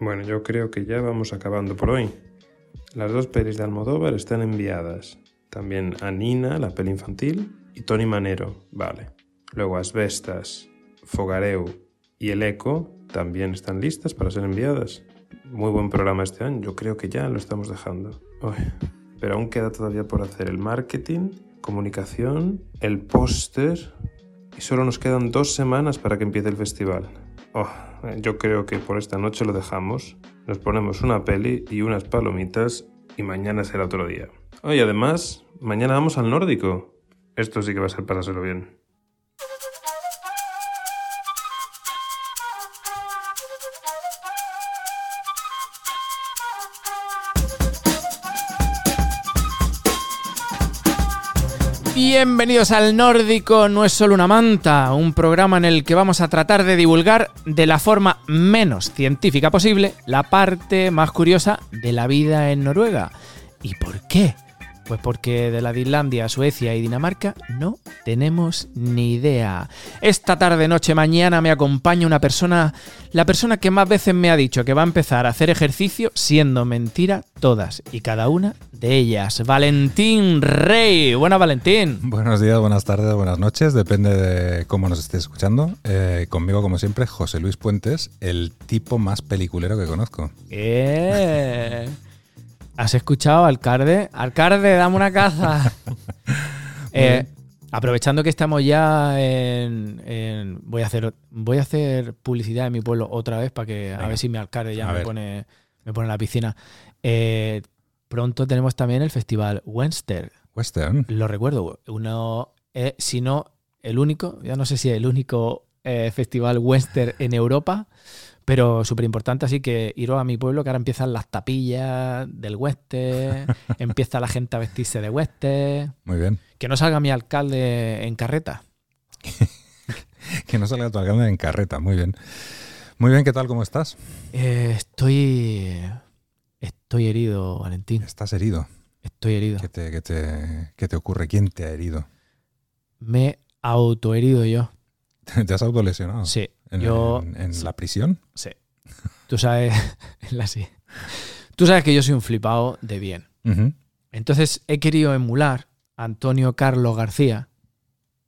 Bueno, yo creo que ya vamos acabando por hoy. Las dos pelis de Almodóvar están enviadas. También Anina, la peli infantil, y Tony Manero, vale. Luego Asbestas, Fogareu y El Eco también están listas para ser enviadas. Muy buen programa este año, yo creo que ya lo estamos dejando. Pero aún queda todavía por hacer el marketing, comunicación, el póster y solo nos quedan dos semanas para que empiece el festival. Oh, yo creo que por esta noche lo dejamos. Nos ponemos una peli y unas palomitas y mañana será otro día. Oh, y además, mañana vamos al nórdico. Esto sí que va a ser pasárselo bien. Bienvenidos al Nórdico No es solo una manta, un programa en el que vamos a tratar de divulgar de la forma menos científica posible la parte más curiosa de la vida en Noruega. ¿Y por qué? Pues porque de la de Islandia, Suecia y Dinamarca no tenemos ni idea. Esta tarde, noche, mañana me acompaña una persona, la persona que más veces me ha dicho que va a empezar a hacer ejercicio siendo mentira todas y cada una de ellas. Valentín Rey. Buena Valentín. Buenos días, buenas tardes, buenas noches, depende de cómo nos estés escuchando. Eh, conmigo, como siempre, José Luis Puentes, el tipo más peliculero que conozco. Eh. ¿Has escuchado, alcalde? Alcalde, dame una caza. Eh, aprovechando que estamos ya en, en- voy a hacer voy a hacer publicidad en mi pueblo otra vez para que a ver si mi alcalde ya A me ver. pone me pone en la piscina. Eh, pronto tenemos también el festival Wenster. Western. Lo recuerdo, uno, eh, si no el único, ya no sé si el único eh, festival western en Europa, pero súper importante, así que iros a mi pueblo que ahora empiezan las tapillas del western, empieza la gente a vestirse de western, Muy bien. que no salga mi alcalde en carreta. Que no salga tu alcalde en carreta. Muy bien. Muy bien, ¿qué tal? ¿Cómo estás? Eh, estoy... Estoy herido, Valentín, ¿Estás herido? estoy herido. ¿Qué te, qué te- qué te ocurre? ¿Quién te ha herido? Me he autoherido yo. ¿Te has autolesionado? Sí, ¿En, yo- en- en la prisión? sí. Tú sabes, es la sí. Tú sabes que yo soy un flipado de bien. Entonces he querido emular a Antonio Carlos García,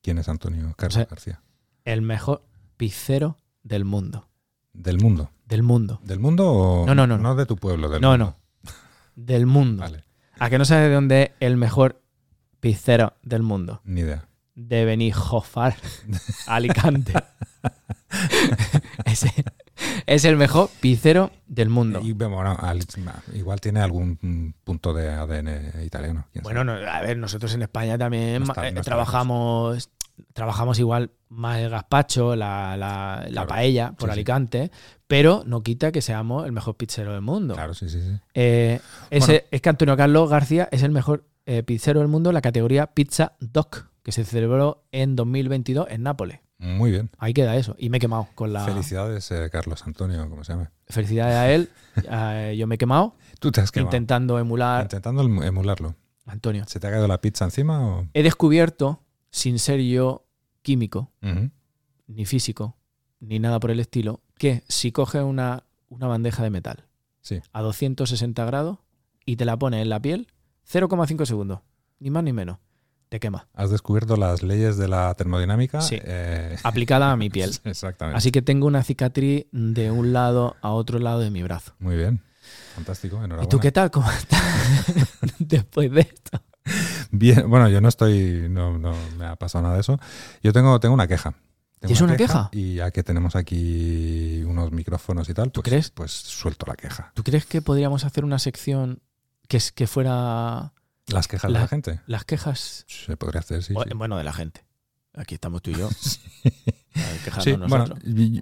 ¿Quién es Antonio Carlos O sea, García? el mejor pizzero del mundo. ¿Del mundo? Del mundo. ¿Del mundo o No, no, no, no de tu pueblo? Del No, mundo. no. Del mundo. Vale, ¿A que no sabes de dónde es el mejor pizzero del mundo? ni idea. De Benijofar, Alicante. Ese es el mejor pizzero del mundo. Y, bueno, igual tiene algún punto de ADN italiano. Bueno, no, a ver, nosotros en España también No está- ma- eh, no trabajamos, trabajamos igual más el gazpacho, la, la- la Claro. paella por Sí, sí. Alicante, pero no quita que seamos el mejor pizzero del mundo. Claro, sí, sí, sí. Eh, ese- Es que Antonio Carlos García es el mejor eh, pizzero del mundo en la categoría Pizza Doc, que se celebró en 2022 en Nápoles. Muy bien. Ahí queda eso. Y me he quemado con la Felicidades, eh, Carlos Antonio, como se llame. felicidades a él. Eh, yo me he quemado Tú te has quemado. intentando emular Intentando emu- emularlo. Antonio. ¿Se te ha caído la pizza encima o...? He descubierto, sin ser yo químico, ni físico, ni nada por el estilo, que si coges una, una bandeja de metal Sí. a 260 grados y te la pones en la piel, 0,5 segundos, ni más ni menos, te quema. Has descubierto las leyes de la termodinámica. Sí. eh, Aplicada a mi piel. Exactamente. Así que tengo una cicatriz de un lado a otro lado de mi brazo. Muy bien. Fantástico, enhorabuena. ¿Y tú qué tal? ¿Cómo estás después de esto? Bien, bueno, yo no estoy, no, no me ha pasado nada de eso. Yo tengo, tengo una queja. Tengo ¿Tienes una queja? Y ya que tenemos aquí unos micrófonos y tal, ¿Tú pues, crees? pues suelto la queja. ¿Tú crees que podríamos hacer una sección que, es, que fuera Las quejas La- de la gente. las quejas, Se podría hacer, sí. o- sí. bueno, de la gente? Aquí estamos tú y yo. Sí, bueno,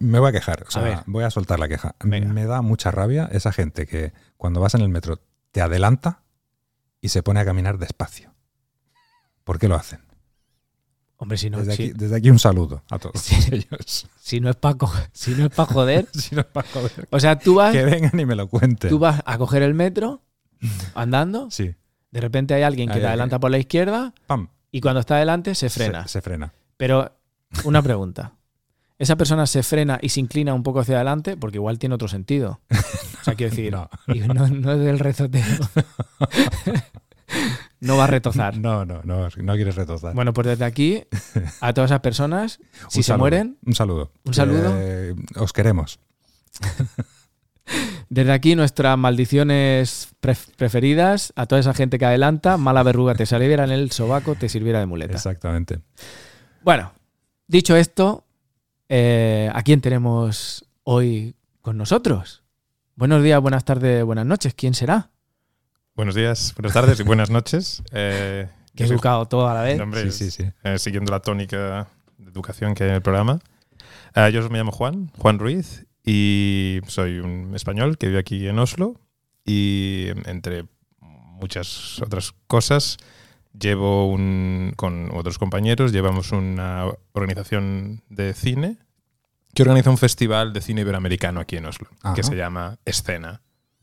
me voy a quejar. O sea, ver. voy a soltar la queja. Venga. Me da mucha rabia esa gente que cuando vas en el metro te adelanta y se pone a caminar despacio. ¿Por qué lo hacen? Hombre, si no, Desde, si, aquí, desde aquí un saludo a todos ellos. si no es para si no es para joder, Si no es para joder, o sea, tú vas, que vengan y me lo cuenten. tú vas a coger el metro andando, Sí, de repente hay alguien que Hay te adelanta por la izquierda pam, y cuando está adelante se frena. Se, se frena. Pero una pregunta. esa persona se frena y se inclina un poco hacia adelante, porque igual tiene otro sentido. O sea, quiero decir, No. y no, no es del rezoteo. no va a retozar. No, no, no, no quieres retozar. Bueno, pues desde aquí, a todas esas personas, si Un se saludo, mueren, Un saludo. Un saludo. Eh, os queremos. Desde aquí nuestras maldiciones pref- preferidas, a toda esa gente que adelanta, mala verruga te saliera en el sobaco, te sirviera de muleta. Exactamente. Bueno, dicho esto, eh, ¿a quién tenemos hoy con nosotros? Buenos días, buenas tardes, buenas noches. ¿Quién será? Buenos días, buenas tardes y buenas noches. Eh, Que he educado todo a la vez. Sí, sí, sí. eh, siguiendo la tónica de educación que hay en el programa. Yo me llamo Juan, Juan Ruiz, y soy un español que vive aquí en Oslo. Y entre muchas otras cosas, llevo un, con otros compañeros, llevamos una organización de cine que organiza un festival de cine iberoamericano aquí en Oslo, Ajá. que se llama Escena.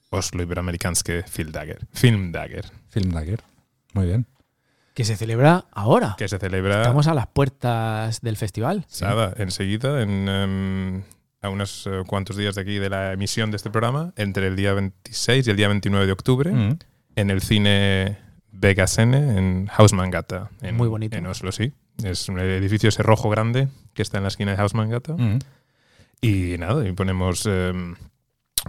Oslo Iberoamerikanske Filmdager. Filmdager, Film Dagger. Muy bien. Que se celebra ahora. que se celebra Estamos a las puertas del festival. Nada, enseguida, en, em, a unos eh, cuantos días de aquí de la emisión de este programa, entre el día 26 y el día 29 de octubre, Mm. en el cine Vegasene, en Hausmangata, en, Muy bonito. en Oslo, sí. Es un edificio ese rojo grande que está en la esquina de Hausmangata. Mm. Y nada, y ponemos em,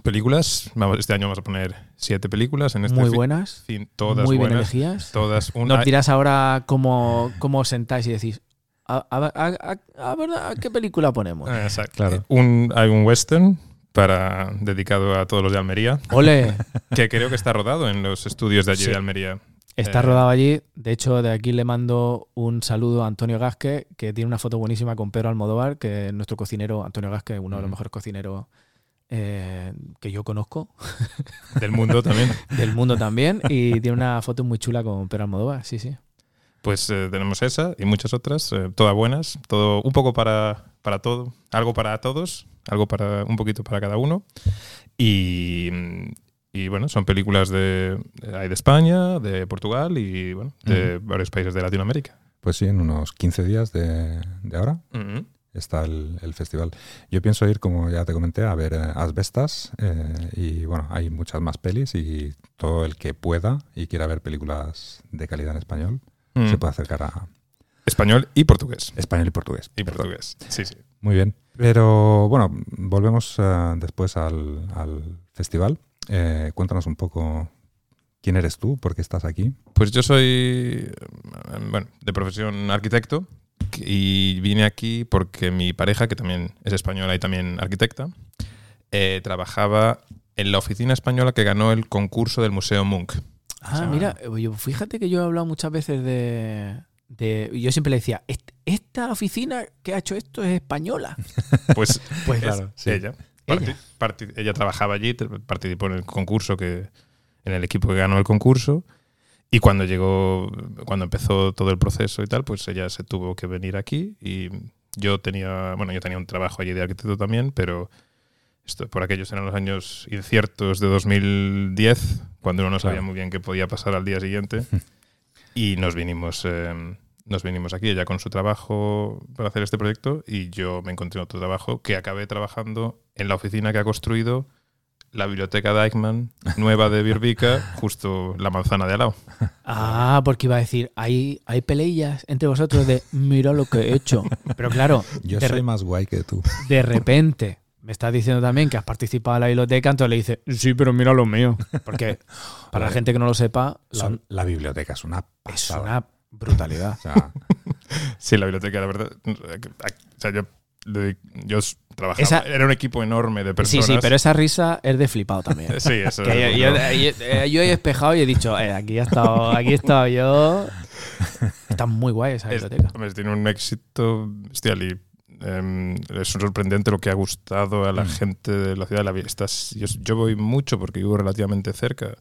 películas. Vamos, este año vamos a poner siete películas en este Muy buenas. todas muy bien buenas. elegidas. Todas una, Nos dirás ahora cómo, cómo os sentáis y decís, a, a- a- a- a ver, ¿a qué película ponemos? Ah, exacto. Claro. Un, hay un western para, dedicado a todos los de Almería. Ole, que creo que está rodado en los estudios de allí Sí. de Almería. está Eh, rodado allí. De hecho, de aquí le mando un saludo a Antonio Gasque, que tiene una foto buenísima con Pedro Almodóvar, que es nuestro cocinero, Antonio Gasque, uno de los Mm. mejores cocineros eh, que yo conozco, Del mundo también. del mundo también, y tiene una foto muy chula con Pedro Almodóvar, sí, sí. Pues eh, tenemos esa y muchas otras, eh, todas buenas, todo un poco para, para todo, algo para todos, algo para un poquito para cada uno. Y, y bueno, son películas de, hay de España, de Portugal y bueno, de varios países de Latinoamérica. Pues sí, en unos 15 días de, de ahora está el, el festival. Yo pienso ir, como ya te comenté, a ver eh, Asbestas eh, y bueno, hay muchas más pelis y todo el que pueda y quiera ver películas de calidad en español Mm. se puede acercar a Español y portugués. español y portugués. Y portugués. Sí, sí. Muy bien. Pero bueno, volvemos eh, después al, al festival. Eh, cuéntanos un poco quién eres tú, por qué estás aquí. Pues yo soy, eh, bueno, de profesión arquitecto y vine aquí porque mi pareja, que también es española y también arquitecta, eh, trabajaba en la oficina española que ganó el concurso del Museo Munch. Ah, sea- mira, fíjate que yo he hablado muchas veces de. de- yo siempre le decía, "Est- esta oficina que ha hecho esto es española. Pues, Pues es claro, sí. ella. Parti- ella trabajaba allí, participó en el concurso, que, en el equipo que ganó el concurso. Y cuando llegó, cuando empezó todo el proceso y tal, pues ella se tuvo que venir aquí. Y yo tenía, bueno, yo tenía un trabajo allí de arquitecto también, pero esto, por aquellos eran los años inciertos de 2010, cuando uno no sabía Claro. muy bien qué podía pasar al día siguiente. y nos vinimos, eh, nos vinimos aquí, ella con su trabajo para hacer este proyecto, y yo me encontré otro trabajo que acabé trabajando en la oficina que ha construido la biblioteca Deichmann, nueva de Birbica, justo la manzana de al lado. Ah, porque iba a decir, hay, hay peleillas entre vosotros de mira lo que he hecho. Pero claro, Yo de, soy re- más guay que tú. de repente me estás diciendo también que has participado en la biblioteca, entonces le dices, sí, pero mira lo mío. Porque para la gente que no lo sepa, Son- la biblioteca es una es pasada. una brutalidad. O sea, Sí, la biblioteca, la verdad. O sea, yo, yo trabajaba. Esa- era un equipo enorme de Sí, personas. sí, pero esa risa es de flipado también. Sí, eso Que es yo, bueno. yo- yo- yo he despejado y he dicho, eh, aquí he estado, aquí he estado yo. Está muy guay esa Es- biblioteca. hombre, tiene un éxito bestial y em, es sorprendente lo que ha gustado a la Mm. gente de la ciudad. La, estás- yo, yo voy mucho porque vivo relativamente cerca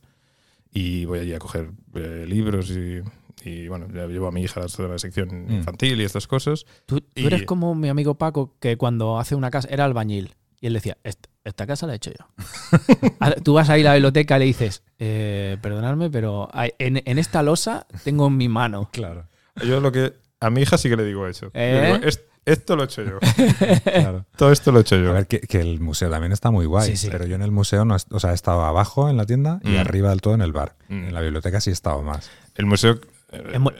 y voy allí a coger eh, libros y, y, bueno, ya llevo a mi hija a la, sección Mm. infantil y estas cosas. Tú, tú y- eres como mi amigo Paco, que cuando hace una casa era albañil. Y él decía, "Esta- esta casa la he hecho yo. Tú vas ahí a la biblioteca y le dices, eh, perdonadme, pero en, en esta losa tengo en mi mano. claro. Yo lo que a mi hija sí que le digo eso. ¿Eh? Digo, "Es- esto lo he hecho yo. Todo esto lo he hecho yo. A ver, que, el museo también está muy guay, pero yo en el museo no, o sea, he estado abajo en la tienda y mm. arriba del todo en el bar. Mm. En la biblioteca sí he estado más. El museo...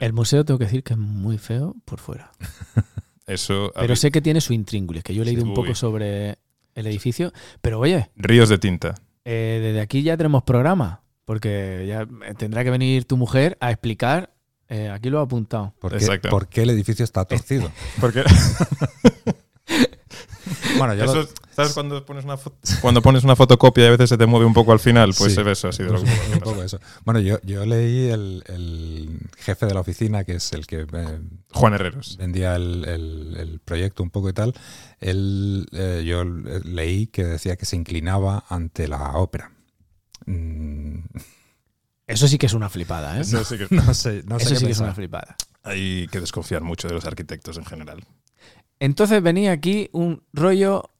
El, museo tengo que decir que es muy feo por fuera. Eso... Pero sé que tiene su intríngulis, que yo he leído un poco sobre el edificio. Pero oye... Ríos de tinta. Eh, desde aquí ya tenemos programa, porque ya tendrá que venir tu mujer a explicar eh, aquí lo he apuntado. ¿Por qué, ¿Por qué, el edificio está torcido? Porque... bueno, ya ¿Sabes cuando pones, una cuando pones una fotocopia y a veces se te mueve un poco al final? Pues se ve eso, así de lo un poco eso. Bueno, yo, yo leí el, jefe de la oficina, que es el que... Eh, Juan Herreros. Vendía el, el, proyecto un poco y tal. Él, eh, yo leí que decía que se inclinaba ante la ópera. Mm. Eso sí que es una flipada, ¿eh? Eso sí que, no sé, Eso sí que es una flipada. Hay que desconfiar mucho de los arquitectos en general. Entonces venía aquí un rollo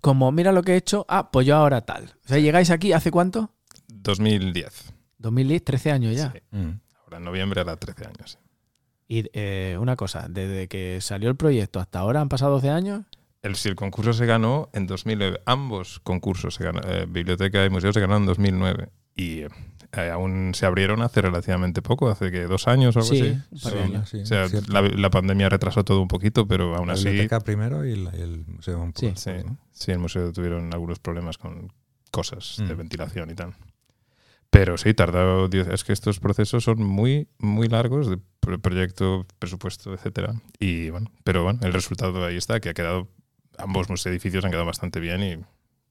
como, mira lo que he hecho, ah, pues yo ahora tal. O sea, llegáis aquí, ¿hace cuánto? 2010. 2010, 13 años ya. Mm. Ahora en noviembre era 13 años. Y eh, una cosa, desde que salió el proyecto hasta ahora han pasado 12 años. El, si el concurso se ganó en 2009, ambos concursos, se ganó, eh, Biblioteca y Museo, se ganaron en 2009. Y eh, aún se abrieron hace relativamente poco, hace que dos años o algo así. De años. o sea, la, pandemia retrasó todo un poquito, pero aún así. La biblioteca primero y, el museo un poco. Sí, sí, el museo tuvieron algunos problemas con cosas de mm. ventilación y tal. Pero sí, tardado Es que estos procesos son muy, muy largos de proyecto, presupuesto, etcétera. Y bueno, pero bueno, el resultado ahí está, que ha quedado. Ambos edificios han quedado bastante bien y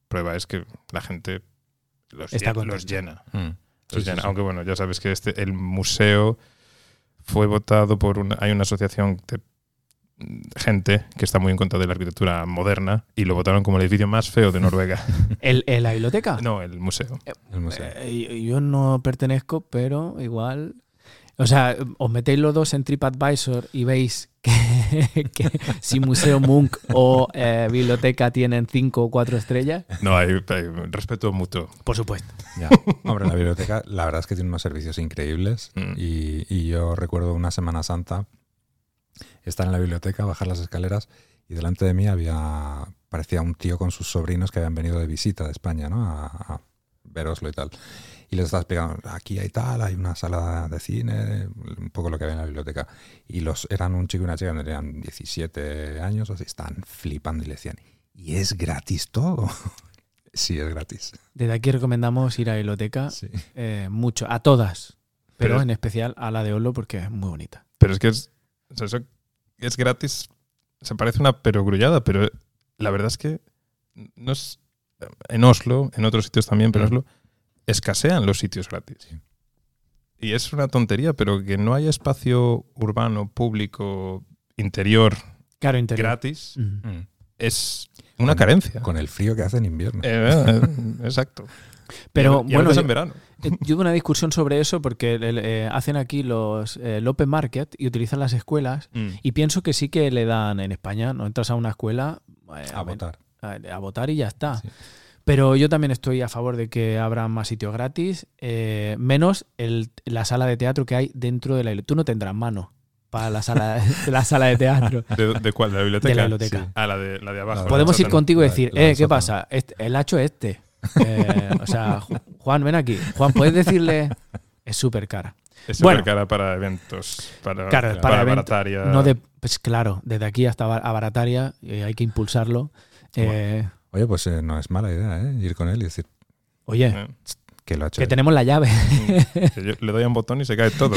prueba es que la gente los, los llena. Mm. Aunque bueno, ya sabes que este, el museo fue votado por una, hay una asociación de gente que está muy en contra de la arquitectura moderna y lo votaron como el edificio más feo de Noruega. ¿El, ¿La biblioteca? No, el museo. El museo. Eh, yo no pertenezco, pero igual o sea, os metéis los dos en TripAdvisor y veis que, si Museo Munch o eh, Biblioteca tienen cinco o cuatro estrellas. No, hay, respeto mutuo. Por supuesto. Hombre, la biblioteca, la verdad es que tiene unos servicios increíbles. Mm. Y, y, yo recuerdo una Semana Santa estar en la biblioteca, bajar las escaleras y delante de mí había, parecía un tío con sus sobrinos que habían venido de visita de España, ¿no? A, a veroslo y tal y les estás explicando, aquí hay tal, hay una sala de cine, un poco lo que había en la biblioteca. Y los eran un chico y una chica que tenían 17 años, así, están flipando y le decían, ¿y es gratis todo? sí, es gratis. Desde aquí recomendamos ir a la biblioteca eh, mucho, a todas, pero, en especial a la de Olo porque es muy bonita. Pero es que es, es gratis, se parece una perogrullada, pero la verdad es que no es en Oslo, en otros sitios también, pero Oslo escasean los sitios gratis. Y es una tontería, pero que no haya espacio urbano, público, interior, claro, gratis, mm. es una carencia. Con el frío que hace en invierno. Eh, eh, exacto. Pero bueno, en verano. Eh, yo tuve una discusión sobre eso porque hacen aquí los eh, Open Market y utilizan las escuelas mm. y pienso que sí que le dan en España, no entras a una escuela a, votar. A, votar y ya está. Pero yo también estoy a favor de que abra más sitios gratis, eh, menos el, la sala de teatro que hay dentro de la Tú no tendrás mano para la sala, la sala de teatro. ¿De, cuál? ¿De la biblioteca? De la biblioteca. Ah, la de, la de abajo. Podemos ir contigo y decir, eh, ¿qué pasa? Este, el hacho este. Eh, o sea, Juan, ven aquí. Juan, ¿puedes decirle? Es súper cara. Es súper cara para eventos. Para, para, para Barataria. No de, pues claro, desde aquí hasta Barataria hay que impulsarlo. Oye, pues eh, no es mala idea, ¿eh? Ir con él y decir. Oye, eh. que lo ha hecho. Que tenemos la llave. le doy un botón y se cae todo.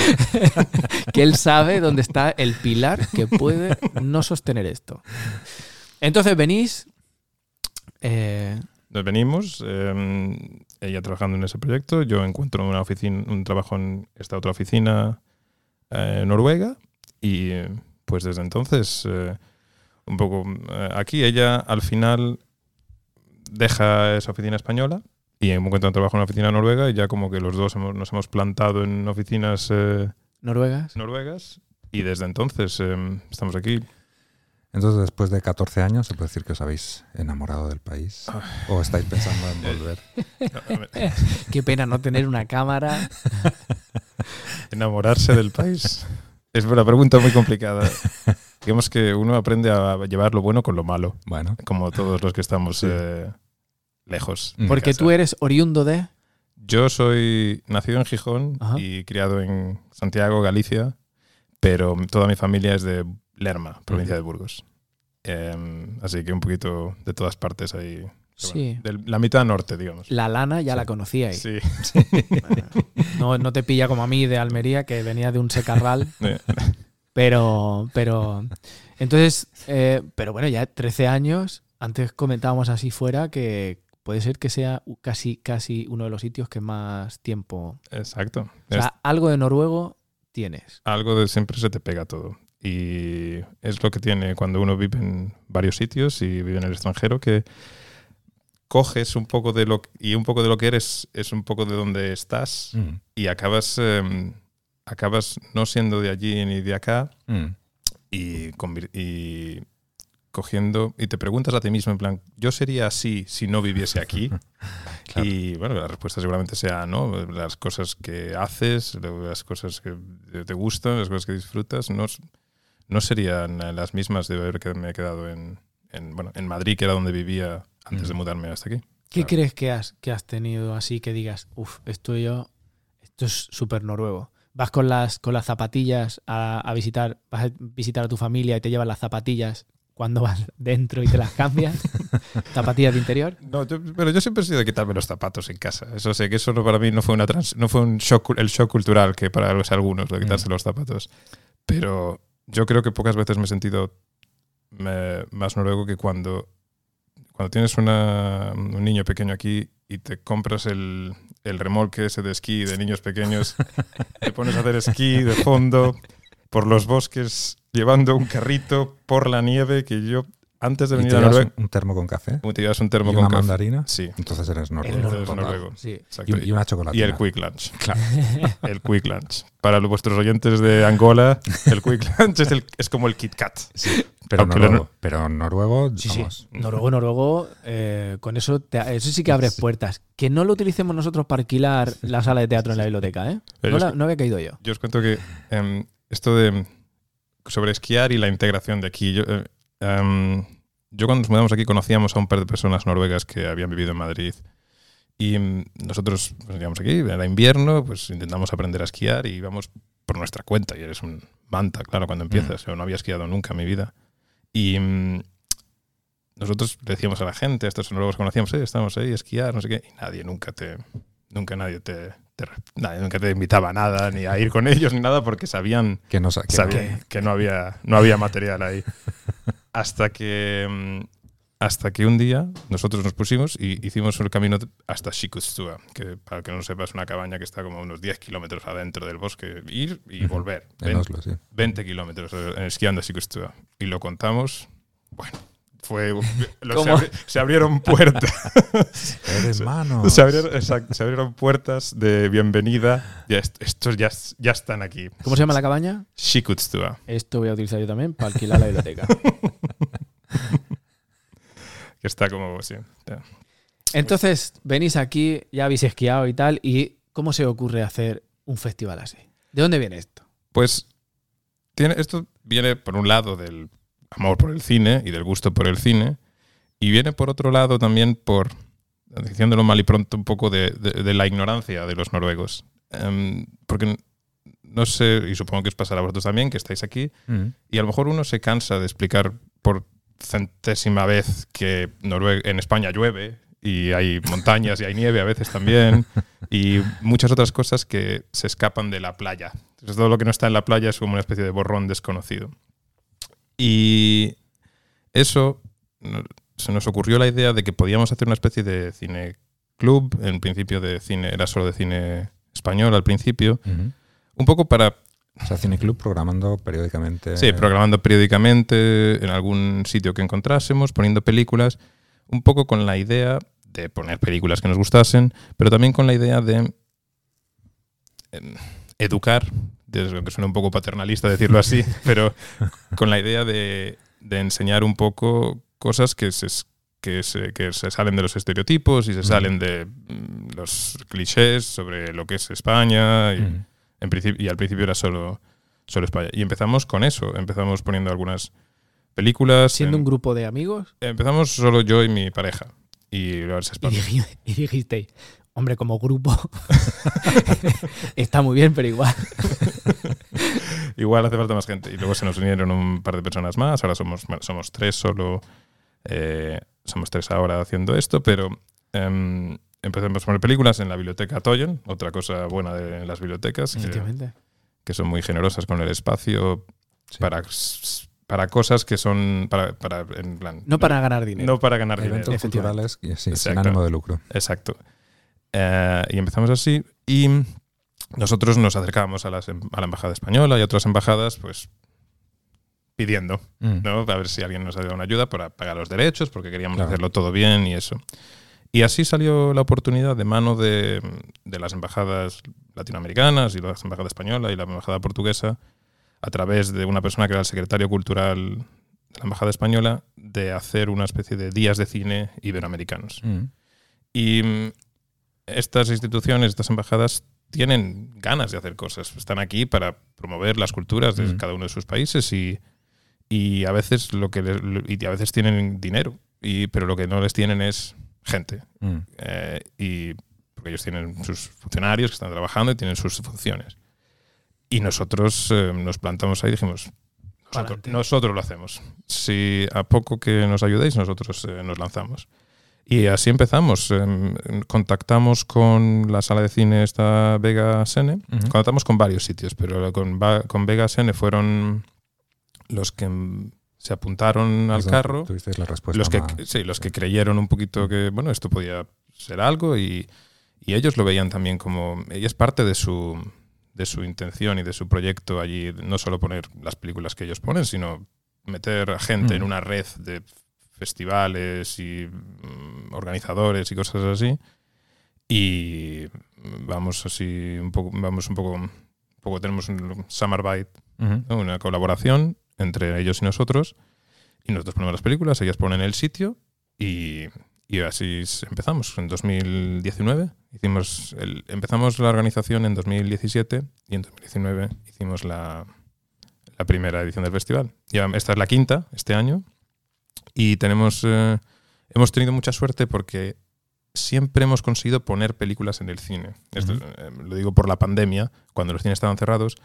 que él sabe dónde está el pilar que puede no sostener esto. Entonces venís. Eh... Nos venimos, em, ella trabajando en ese proyecto, yo encuentro una oficina, un trabajo en esta otra oficina en Noruega y pues desde entonces un poco aquí ella al final deja esa oficina española y encuentra un trabajo en una oficina noruega y ya como que los dos nos hemos plantado en oficinas eh, noruegas. noruegas y desde entonces eh, estamos aquí. Entonces, después de 14 años, ¿se puede decir que os habéis enamorado del país? ¿O estáis pensando en volver? Qué pena no tener una cámara. Enamorarse del país. Es una pregunta muy complicada. digamos que uno aprende a llevar lo bueno con lo malo, Bueno, como todos los que estamos Sí. eh, lejos. Mm. Porque casa. tú eres oriundo de... Yo soy nacido en Gijón Ajá. y criado en Santiago, Galicia, pero toda mi familia es de Lerma, provincia de Burgos. Em, así que un poquito de todas partes ahí. Sí. bueno, de la mitad norte, digamos. La lana ya la conocíais. Sí. No, no te pilla como a mí de Almería, que venía de un secarral. Pero, pero. Entonces, eh, pero bueno, ya 13 años. Antes comentábamos así fuera que puede ser que sea casi, casi uno de los sitios que más tiempo. Exacto. O sea, algo de noruego tienes. algo de siempre se te pega todo. Y es lo que tiene cuando uno vive en varios sitios y vive en el extranjero, que coges un poco de lo y un poco de lo que eres es un poco de donde estás mm, y acabas em, acabas no siendo de allí ni de acá mm, y, cogiendo y te preguntas a ti mismo en plan yo sería así si no viviese aquí Claro. y bueno la respuesta seguramente sea no las cosas que haces las cosas que te gustan las cosas que disfrutas no, no serían las mismas de haber que me he quedado en, en, bueno en Madrid que era donde vivía antes de Mm. mudarme hasta aquí ¿Qué Claro. crees que has, que has tenido así que digas, uff, esto yo, esto es súper noruego? Vas con las, con las zapatillas a, a visitar, vas a visitar a tu familia y te llevas las zapatillas cuando vas dentro y te las cambias. zapatillas de interior. No, yo- pero yo siempre he sido de quitarme los zapatos en casa. Eso sé que eso no, para mí no fue una trans- no fue un shock, el shock cultural que para los algunos lo de quitarse Mm. los zapatos. Pero yo creo que pocas veces me he sentido me- más noruego que cuando cuando tienes una- un niño pequeño aquí y te compras el, el remolque ese de esquí de niños pequeños, te pones a hacer esquí de fondo por los bosques llevando un carrito por la nieve que yo antes de ¿Y venir a Noruega un, termo con café? ¿Cómo te llevas un termo ¿Y con una café? mandarina? Sí, Entonces eres noruego. El Entonces, noruego. noruego. Sí. exacto. Y, y una chocolatina. Y el Quick Lunch. Claro. El Quick Lunch. Para los- vuestros oyentes de Angola, el Quick Lunch es, el- es como el Kit Kat. Pero Aunque noruego. lo- Pero noruego, Sí, sí. Noruego, noruego, eh, con eso, te- eso sí que abres puertas. Que no lo utilicemos nosotros para alquilar la sala de teatro en la biblioteca, ¿eh? Pero No, la- que- no había caído yo. Yo os cuento que em, esto de sobre esquiar y la integración de aquí. Yo, eh, em, yo cuando nos mudamos aquí conocíamos a un par de personas noruegas que habían vivido en Madrid. Y mm, nosotros pues, llegamos aquí, era invierno, pues intentamos aprender a esquiar y íbamos por nuestra cuenta. Y eres un manta, claro, cuando empiezas. Yo no había esquiado nunca en mi vida. Y mm, nosotros decíamos a la gente, a estos noruegos conocíamos, eh, estamos ahí a esquiar, no sé qué. Y nadie nunca te. Nunca nadie te, te- nadie nunca te invitaba a nada, ni a ir con ellos, ni nada, porque sabían Que no, sa- que sabía que no había, no había material ahí. Hasta que, mm, hasta que un día nosotros nos pusimos y hicimos el camino hasta Shikutsua, que para que no lo sepas es una cabaña que está como unos 10 kilómetros adentro del bosque. Ir y volver. no- en Ven- Oslo, sí. 20 kilómetros eh, esquiando a Shikutsua. Y lo contamos. Bueno, fue. lo- se, ¿Cómo? abri- se abrieron puertas. Hermano. se, abrieron, se abrieron puertas de bienvenida. Ya est- estos ya, ya están aquí. ¿Cómo se llama la cabaña? Shikutsua. Esto voy a utilizar yo también para alquilar la biblioteca. Que está como. Sí. Entonces, venís aquí, ya habéis esquiado y tal, y ¿cómo se ocurre hacer un festival así? ¿De dónde viene esto? Pues tiene, esto viene por un lado del amor por el cine y del gusto por el cine, y viene por otro lado también por, diciéndolo mal y pronto, un poco de, de- de la ignorancia de los noruegos. Em, porque no sé, y supongo que os pasará a vosotros también, que estáis aquí, Mm. y a lo mejor uno se cansa de explicar por centésima vez que Norue- en España llueve y hay montañas y hay nieve a veces también y muchas otras cosas que se escapan de la playa. Entonces, todo lo que no está en la playa es como una especie de borrón desconocido. Y eso se nos ocurrió la idea de que podíamos hacer una especie de cine club, en principio de cine, era solo de cine español al principio, un poco para O sea, Cineclub programando periódicamente. Sí, programando periódicamente en algún sitio que encontrásemos, poniendo películas, un poco con la idea de poner películas que nos gustasen, pero también con la idea de em, educar, desde que suena un poco paternalista decirlo así, pero con la idea de, de enseñar un poco cosas que se, que, se, que se salen de los estereotipos y se salen de mm, los clichés sobre lo que es España. Y, Mm. en principio, y al principio era solo, Solo España. Y empezamos con eso. Empezamos poniendo algunas películas. Siendo en- un grupo de amigos. Empezamos solo yo y mi pareja. Y Y, y dijisteis, hombre, como grupo está muy bien, pero igual. Igual hace falta más gente. Y luego se nos unieron un par de personas más. Ahora somos, somos tres solo. eh, somos tres ahora haciendo esto, pero em, empezamos a poner películas en la biblioteca Toyen, otra cosa buena de las bibliotecas, que, Efectivamente. que son muy generosas con el espacio Sí. para, para cosas que son para, para en plan No para ganar dinero. no para ganar dinero. Eventos culturales y- sí, sin ánimo de lucro. Exacto. Eh, y empezamos así y nosotros nos acercábamos a, las em- a la embajada española y a otras embajadas, pues pidiendo, Mm. ¿no? A ver si alguien nos daba una ayuda para pagar los derechos, porque queríamos Claro. hacerlo todo bien y eso. Y así salió la oportunidad de mano de, de las embajadas latinoamericanas y la embajada española y la embajada portuguesa, a través de una persona que era el secretario cultural de la embajada española, de hacer una especie de días de cine iberoamericanos. Mm. Y estas instituciones, estas embajadas, tienen ganas de hacer cosas. Están aquí para promover las culturas de Mm. cada uno de sus países y, y a veces lo que y a veces tienen dinero, y, pero lo que no les tienen es gente. Mm. Eh, y porque ellos tienen sus funcionarios que están trabajando y tienen sus funciones. Y nosotros eh, nos plantamos ahí y dijimos, nosotros lo hacemos. Si a poco que nos ayudéis, nosotros eh, nos lanzamos. Y así empezamos. Em, contactamos con la sala de cine esta Vega Sene. Contactamos con varios sitios, pero con, con Vega Sene fueron los que mm, se apuntaron al carro Tuvisteis la respuesta los que más- sí, los que creyeron un poquito que bueno esto podía ser algo y, y ellos lo veían también como y es parte de su de su intención y de su proyecto allí no solo poner las películas que ellos ponen sino meter a gente Mm. en una red de festivales y mm, organizadores y cosas así y vamos así un poco vamos un poco un poco tenemos un summer bite una colaboración entre ellos y nosotros. Y nosotros ponemos las películas, ellas ponen el sitio y, y así empezamos. En 2019 hicimos el- empezamos la organización en 2017 y en 2019 hicimos la, la primera edición del festival. Ya, esta es la quinta este año y tenemos eh, hemos tenido mucha suerte porque siempre hemos conseguido poner películas en el cine. Esto, Ujú. eh, lo digo por la pandemia, cuando los cines estaban cerrados,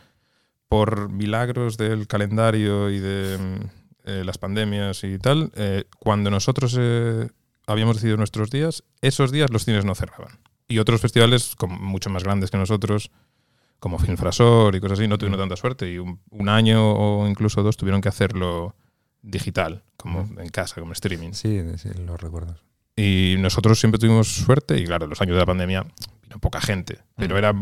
por milagros del calendario y de mm, eh, las pandemias y tal, eh, cuando nosotros eh, habíamos decidido nuestros días, esos días los cines no cerraban. Y otros festivales, como mucho más grandes que nosotros, como Filmfrasor y cosas así, no tuvieron tanta suerte. Y un, un año o incluso dos tuvieron que hacerlo digital, como Mm. en casa, como streaming. Sí, sí, lo recuerdo. Y nosotros siempre tuvimos suerte, y claro, en los años de la pandemia vino poca gente, pero Mm. era,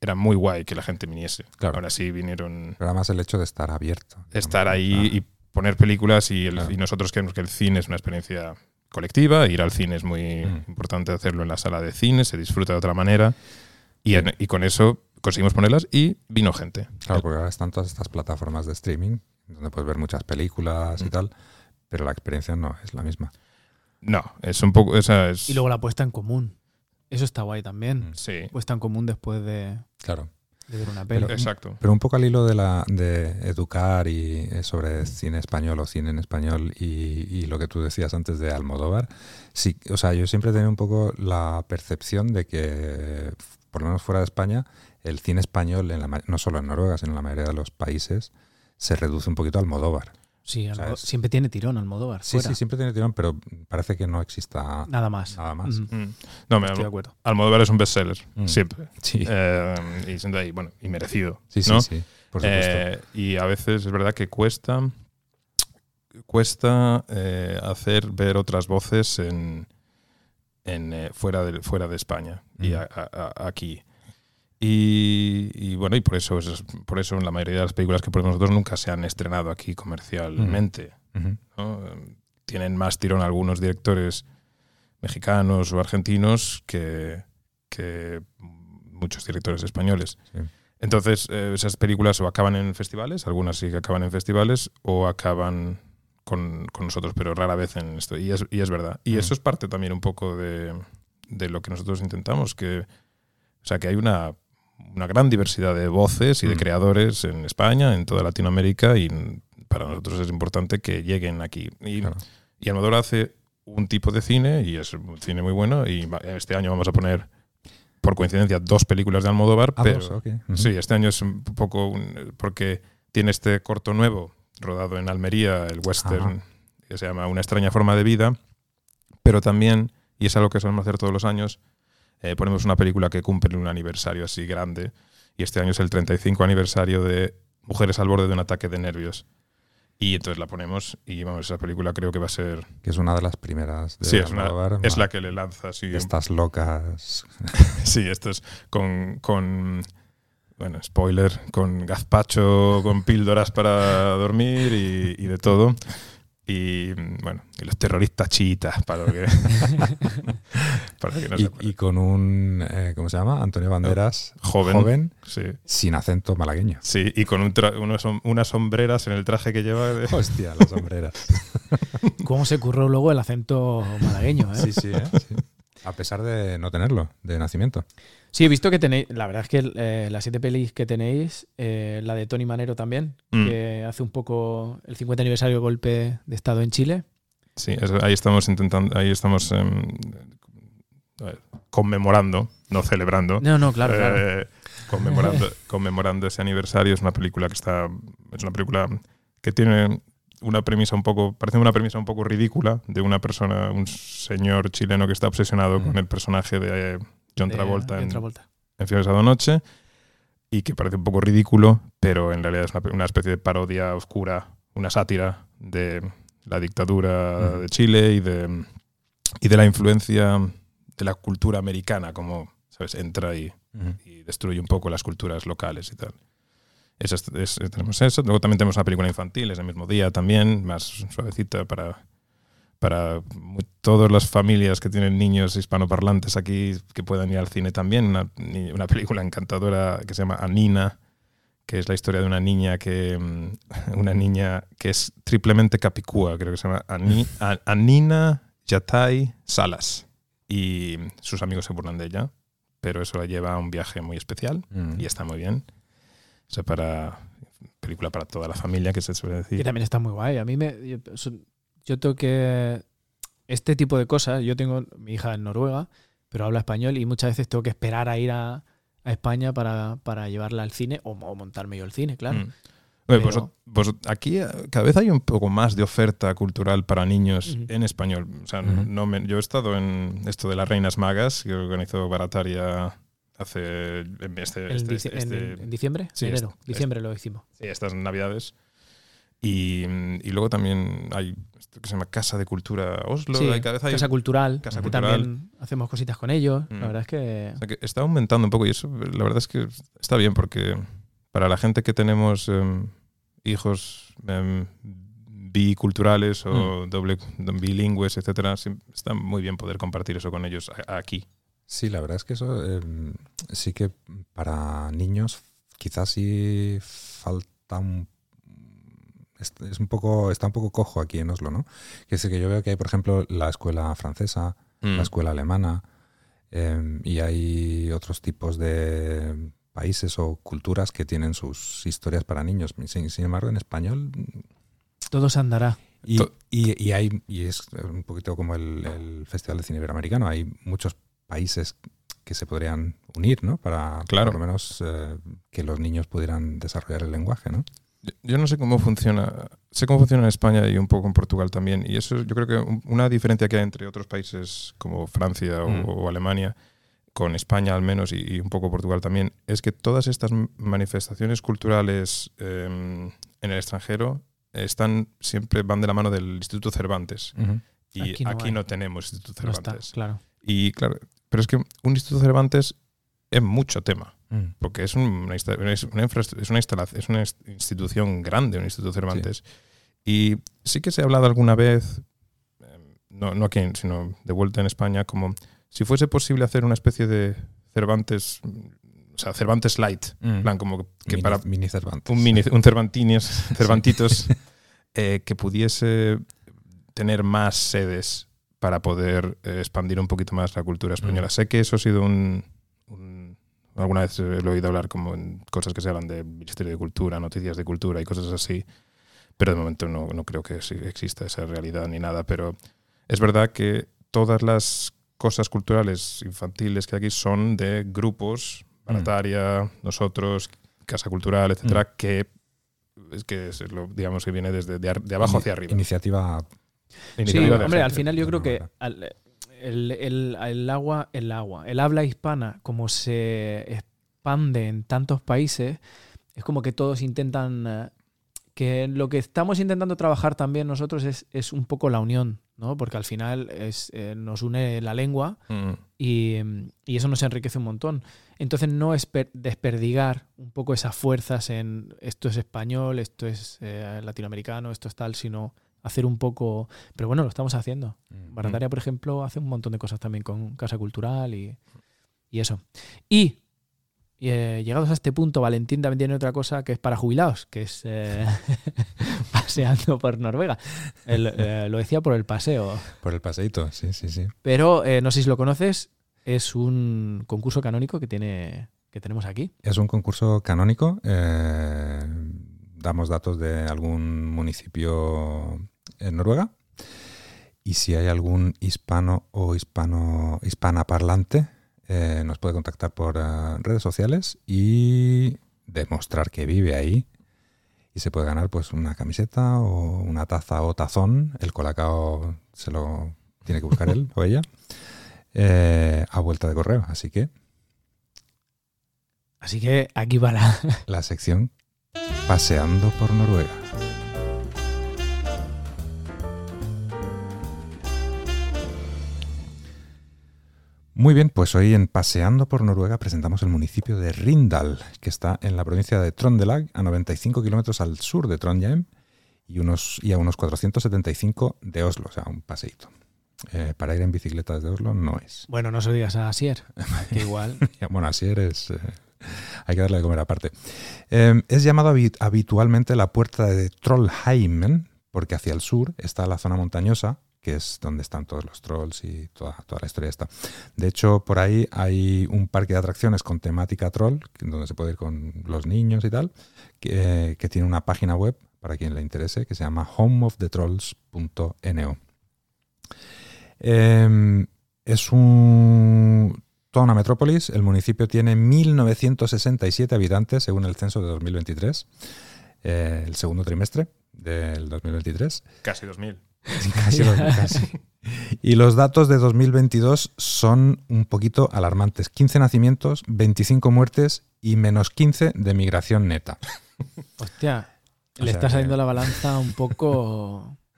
era muy guay que la gente viniese. Claro. Ahora sí vinieron Pero además el hecho de estar abierto. estar ahí ah, y poner películas y, el- Claro. y nosotros creemos que el cine es una experiencia colectiva, ir al cine es muy Mm. importante hacerlo en la sala de cine, se disfruta de otra manera y, en- y con eso conseguimos ponerlas y vino gente. Claro, porque ahora están todas estas plataformas de streaming donde puedes ver muchas películas y Mm. tal, pero la experiencia no es la misma. No, es un poco, esa es... Y luego la puesta en común. Eso está guay también. Mm. Sí, Puesta en común después de, Claro. de ver una peli. Pero- exacto. Pero un poco al hilo de, la, de educar y eh, sobre cine español o cine en español y, y lo que tú decías antes de Almodóvar, sí, o sea, yo siempre he tenido un poco la percepción de que, por lo menos fuera de España, el cine español, en la ma- no solo en Noruega, sino en la mayoría de los países, se reduce un poquito a Almodóvar. sí, siempre tiene tirón Almodóvar. Sí, fuera. sí, siempre tiene tirón, pero parece que no exista Nada más. nada más. Ujú. Mm. No, me, Estoy de acuerdo. Almodóvar es un bestseller, Mm. siempre. Sí, Eh, y siendo ahí, bueno, y merecido. sí, sí, ¿no? sí, por supuesto. Eh, y a veces es verdad que cuesta cuesta eh, hacer ver otras voces en, en, eh, fuera, de, fuera de España y Mm. a- a- a- aquí. Y, y bueno, y por eso, es- por eso la mayoría de las películas que ponemos nosotros nunca se han estrenado aquí comercialmente. Tienen más tirón algunos directores mexicanos o argentinos que, que muchos directores españoles. Sí. Entonces, eh, esas películas o acaban en festivales, algunas sí que acaban en festivales, o acaban con, con nosotros, pero rara vez en esto. Y es, y es verdad. Y eso es parte también un poco de, de lo que nosotros intentamos, que, o sea, que hay una, una gran diversidad de voces y de Mm. creadores en España, en toda Latinoamérica, y para nosotros es importante que lleguen aquí. Y, Claro. y Almodóvar hace un tipo de cine, y es un cine muy bueno, y este año vamos a poner, por coincidencia, dos películas de Almodóvar, Ah, pero dos, ok. Ujú. sí, este año es un poco un- porque tiene este corto nuevo, rodado en Almería, el western, Ajá. que se llama Una extraña forma de vida, pero también, y es algo que solemos hacer todos los años, eh, ponemos una película que cumple un aniversario así grande, y este año es el 35 aniversario de Mujeres al borde de un ataque de nervios. Y entonces la ponemos y vamos, esa película creo que va a ser... Que es una de las primeras de Sí, es, una- es la que le lanza así. Estas locas. Sí, esto es con, con bueno, spoiler, con gazpacho, con píldoras para dormir y, y de todo. Y bueno, y los terroristas chiitas, para lo que, para que no y, y con un, eh, ¿cómo se llama? Antonio Banderas, Joven. Sí, sin acento malagueño. sí, y con un tra- unas, som- unas sombreras en el traje que lleva. de- Hostia, las sombreras. ¿Cómo se curró luego el acento malagueño? ¿eh? sí, sí, ¿eh? Sí. A pesar de no tenerlo, de nacimiento. Sí, he visto que tenéis, la verdad es que eh, las siete pelis que tenéis, eh, la de Tony Manero también, Mm. que hace un poco el 50 aniversario del golpe de Estado en Chile. Sí, eso- ahí estamos intentando, ahí estamos em, conmemorando, no celebrando. No, no, claro, claro. Eh, conmemorando, conmemorando ese aniversario. Es una película que está. Es una película que tiene una premisa un poco. Parece una premisa un poco ridícula de una persona, un señor chileno que está obsesionado Mm. con el personaje de John De Travolta John en, Travolta. en Fiebre de Noche. Y que parece un poco ridículo, pero en realidad es una, una especie de parodia oscura, una sátira de la dictadura de Chile y de, y de la influencia de la cultura americana, como ¿sabes? entra y, y destruye un poco las culturas locales y tal. Es- es- tenemos eso. Luego también tenemos una película infantil ese mismo día también, más suavecita para, para todas las familias que tienen niños hispanoparlantes aquí que puedan ir al cine también. Una, una película encantadora que se llama Anina, que es la historia de una niña que mm, una niña que es triplemente capicúa, creo que se llama Ani- Anina Yatay Salas. Y sus amigos se burlan de ella, pero eso la lleva a un viaje muy especial Mm. y está muy bien. O sea, para película para toda la familia, que se suele decir. Que también está muy guay. A mí me. Yo, tengo que. Este tipo de cosas. Yo tengo mi hija en Noruega, pero habla español y muchas veces tengo que esperar a ir a, a España para, para llevarla al cine o, o montarme yo el cine, claro. Mm. Oye, pues, Pero- pues aquí eh, cada vez hay un poco más de oferta cultural para niños en español. O sea, no me- yo he estado en esto de las Reinas Magas, que organizó Barataria hace en este, En, este- este- en diciembre, sí, enero, este- diciembre lo hicimos. sí, estas navidades. Y, mm, y luego también hay esto que se llama Casa de Cultura Oslo. Sí, hay cada vez hay- Casa Cultural, Casa que Cultural. también hacemos cositas con ellos. Mm. La verdad es que O sea, que está aumentando un poco y eso la verdad es que está bien porque para la gente que tenemos em, hijos em, biculturales o doble bilingües, etcétera, está muy bien poder compartir eso con ellos aquí. Sí, la verdad es que eso eh, sí que para niños quizás sí falta un es, un poco está un poco cojo aquí en Oslo, ¿no? Que es que yo veo que hay, por ejemplo, la escuela francesa, Mm. la escuela alemana eh, y hay otros tipos de países o culturas que tienen sus historias para niños. Sin, sin embargo, en español todo se andará. y- y hay y es un poquito como el, el Festival de Cine Iberoamericano. Hay muchos países que se podrían unir, ¿no? Para Claro. por lo menos eh, que los niños pudieran desarrollar el lenguaje, ¿no? Yo- no sé cómo funciona, sé cómo funciona en España y un poco en Portugal también. Y eso yo creo que un- una diferencia que hay entre otros países como Francia o, Mm. o Alemania, con España al menos y, y un poco Portugal también, es que todas estas manifestaciones culturales em, en el extranjero están siempre van de la mano del Instituto Cervantes. Y Aquí aquí no no, tenemos Instituto No está, Cervantes. claro. Y claro, pero es que un Instituto Cervantes es mucho tema Mm. porque es una, es una, es una es una inst- institución grande, un Instituto Cervantes. Y sí que se ha hablado alguna vez, eh, no, no aquí, sino de vuelta en España, como si fuese posible hacer una especie de Cervantes, mm, o sea, Cervantes Light, en plan como que Mini- para mini Cervantes. un, mini, un Cervantinios, Cervantitos, eh, que pudiese tener más sedes para poder eh, expandir un poquito más la cultura española. Mm. Sé que eso ha sido un, un- alguna vez lo he oído hablar como en cosas que se hablan de Ministerio de Cultura, noticias de cultura y cosas así, pero de momento no, no creo que exista esa realidad ni nada, pero es verdad que todas las cosas culturales infantiles que hay aquí son de grupos, mm. Barataria, nosotros, Casa Cultural, etcétera, mm. que es que es lo, digamos que viene desde de, abajo hacia arriba. Iniciativa. Sí, hombre, al final yo creo que el, el, agua, el agua, el habla hispana, como se expande en tantos países, es como que todos intentan eh, que lo que estamos intentando trabajar también nosotros es, es un poco la unión, ¿no? Porque al final es, eh, nos une la lengua mm. y, y, eso nos enriquece un montón. Entonces no es desperdigar un poco esas fuerzas en esto es español, esto es eh, latinoamericano, esto es tal, sino hacer un poco... Pero bueno, lo estamos haciendo. Mm. Barataria, por ejemplo, hace un montón de cosas también con Casa Cultural y, y eso. Y y eh, llegados a este punto, Valentín también tiene otra cosa que es para jubilados, que es eh, paseando por Noruega. Eh, lo decía por el paseo. Por el paseito, sí, sí, sí. Pero no sé si lo conoces, es un concurso canónico que, tiene, que tenemos aquí. Es un concurso canónico. damos datos de algún municipio en Noruega. Y si hay algún hispano o hispano, hispana parlante eh, nos puede contactar por eh, redes sociales y demostrar que vive ahí. Y se puede ganar pues una camiseta o una taza o tazón. El colacao se lo tiene que buscar él o ella. Eh, a vuelta de correo. Así que. Así que aquí va la, la sección Paseando por Noruega. Muy bien, pues hoy en Paseando por Noruega presentamos el municipio de Rindal, que está en la provincia de Trondelag, a 95 kilómetros al sur de Trondheim y, unos, y a unos 475 de Oslo, o sea, un paseíto. Eh, para ir en bicicleta desde Oslo no es. Bueno, no se lo digas a Asier, que igual. bueno, Asier es... Eh, hay que darle de comer aparte. Eh, es llamado habitualmente la puerta de Trollheimen, porque hacia el sur está la zona montañosa que es donde están todos los trolls y toda, toda la historia esta. De hecho, por ahí hay un parque de atracciones con temática troll, donde se puede ir con los niños y tal, que, tiene una página web, para quien le interese, que se llama homeofthetrolls.no. Em, es un, toda una metrópolis. El municipio tiene 1.967 habitantes según el censo de 2023, eh, el segundo trimestre del 2023. Casi 2.000. Y los datos de 2022 son un poquito alarmantes. 15 nacimientos, 25 muertes y menos 15 de migración neta. Hostia, le está saliendo la balanza un poco...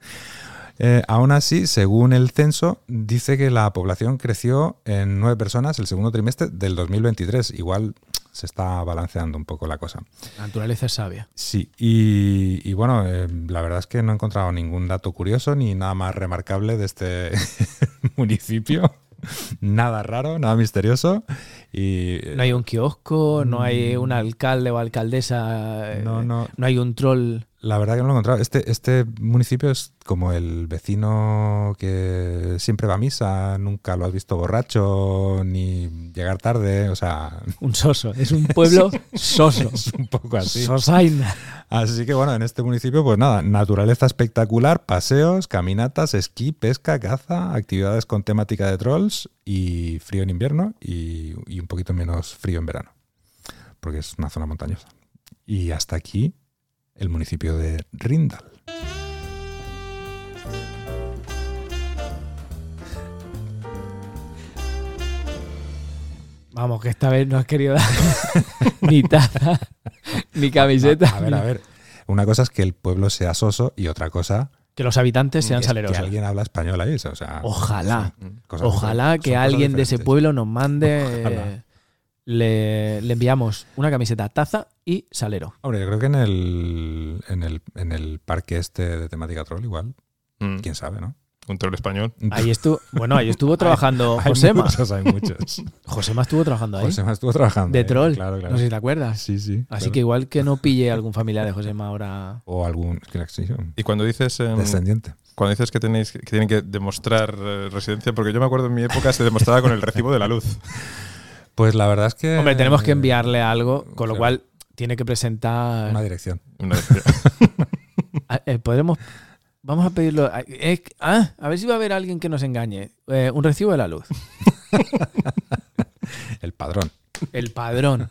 Eh, aún así, según el censo, dice que la población creció en nueve personas el segundo trimestre del 2023. Igual se está balanceando un poco la cosa. La naturaleza es sabia. Sí, y, bueno, eh, la verdad es que no he encontrado ningún dato curioso ni nada más remarcable de este municipio. nada raro, nada misterioso. Y, no hay un kiosco, no hay un alcalde o alcaldesa, no, no, no hay un troll. La verdad que no lo he encontrado. Este, este municipio es como el vecino que siempre va a misa, nunca lo has visto borracho ni llegar tarde, o sea... Un soso, es un pueblo soso. Es un poco así. Sosaina. Así que bueno, en este municipio pues nada, naturaleza espectacular, paseos, caminatas, esquí, pesca, caza, actividades con temática de trolls y frío en invierno y, y un poquito menos frío en verano, porque es una zona montañosa. Y hasta aquí el municipio de Rindal. Vamos, que esta vez no has querido dar ni taza, ni camiseta. A, ver, a ver. Una cosa es que el pueblo sea soso y otra cosa que los habitantes sean salerosos. Que alguien habla español ahí, o sea, ojalá, ojalá que alguien de ese pueblo nos mande le, enviamos una camiseta, taza y salero. Hombre, yo creo que en el, en el, en el parque este de temática troll igual. Mm. Quién sabe, ¿no? Un troll español. Ahí estuvo, bueno, ahí estuvo trabajando Josema. Hay muchos, hay muchos. Josema estuvo trabajando ahí. Josema estuvo trabajando. De troll. Claro, claro. No sé si te acuerdas. Sí, sí. Así que igual que no pille algún familiar de Josema ahora. O algún. Y cuando dices. Em, descendiente. Cuando dices que tenéis que tienen que demostrar eh, residencia, porque yo me acuerdo en mi época se demostraba con el recibo de la luz. Pues la verdad es que. Hombre, tenemos que enviarle algo, con lo claro. cual tiene que presentar. Una dirección. Una dirección. eh, podremos. Vamos a pedirlo. Eh, ah, a ver si va a haber alguien que nos engañe. Eh, un recibo de la luz. El padrón. El padrón.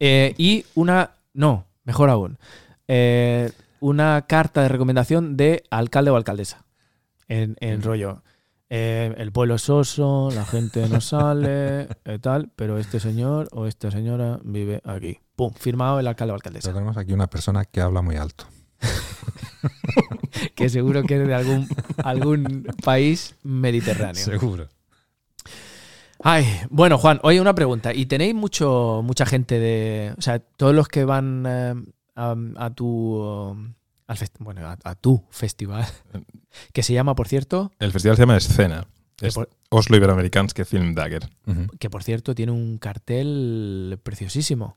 Eh, y una. No, mejor aún. Eh, una carta de recomendación de alcalde o alcaldesa. En, en rollo. Eh, el pueblo es oso, la gente no sale, eh, tal, pero este señor o esta señora vive aquí. Pum, firmado el alcalde o alcaldesa. Pero tenemos aquí una persona que habla muy alto. que seguro que es de algún, algún país mediterráneo. Seguro. Ay, bueno, Juan, oye, una pregunta. ¿Y tenéis mucho, mucha gente de. O sea, todos los que van eh, a, a, tu. Al bueno, a, a, tu festival, que se llama, por cierto. El festival se llama Escena. Es por, Oslo Iberoamericanske Film Dagger. Uh -huh. Que por cierto tiene un cartel preciosísimo.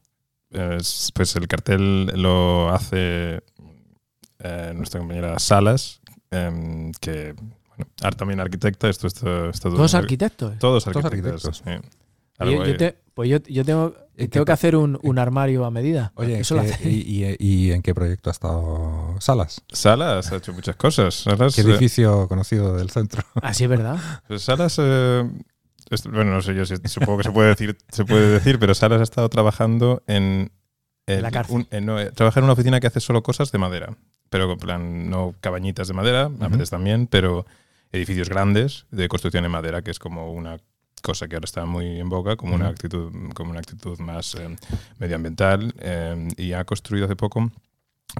Es, pues el cartel lo hace eh, nuestra compañera Salas, eh, que bueno, también arquitecta. Esto, esto, esto ¿Todos arquitectos? Todos Todos arquitectos. arquitectos. Sí. Yo, yo te, pues yo, yo tengo, tengo que hacer un, un, armario a medida. Oye, ¿qué, y, y, y, en qué proyecto ha estado Salas? Salas ha hecho muchas cosas. Salas, ¿Qué edificio eh, conocido del centro? Así es verdad. Pues Salas, eh, es, bueno, no sé yo si supongo que se puede decir, se puede decir, pero Salas ha estado trabajando en, en la cárcel. Un, en, no, trabaja en una oficina que hace solo cosas de madera, pero en plan no cabañitas de madera, uh -huh. a veces también, pero edificios grandes de construcción en madera, que es como una cosa que ahora está muy en boca, como, una, actitud, como una actitud más eh, medioambiental. Eh, y ha construido hace poco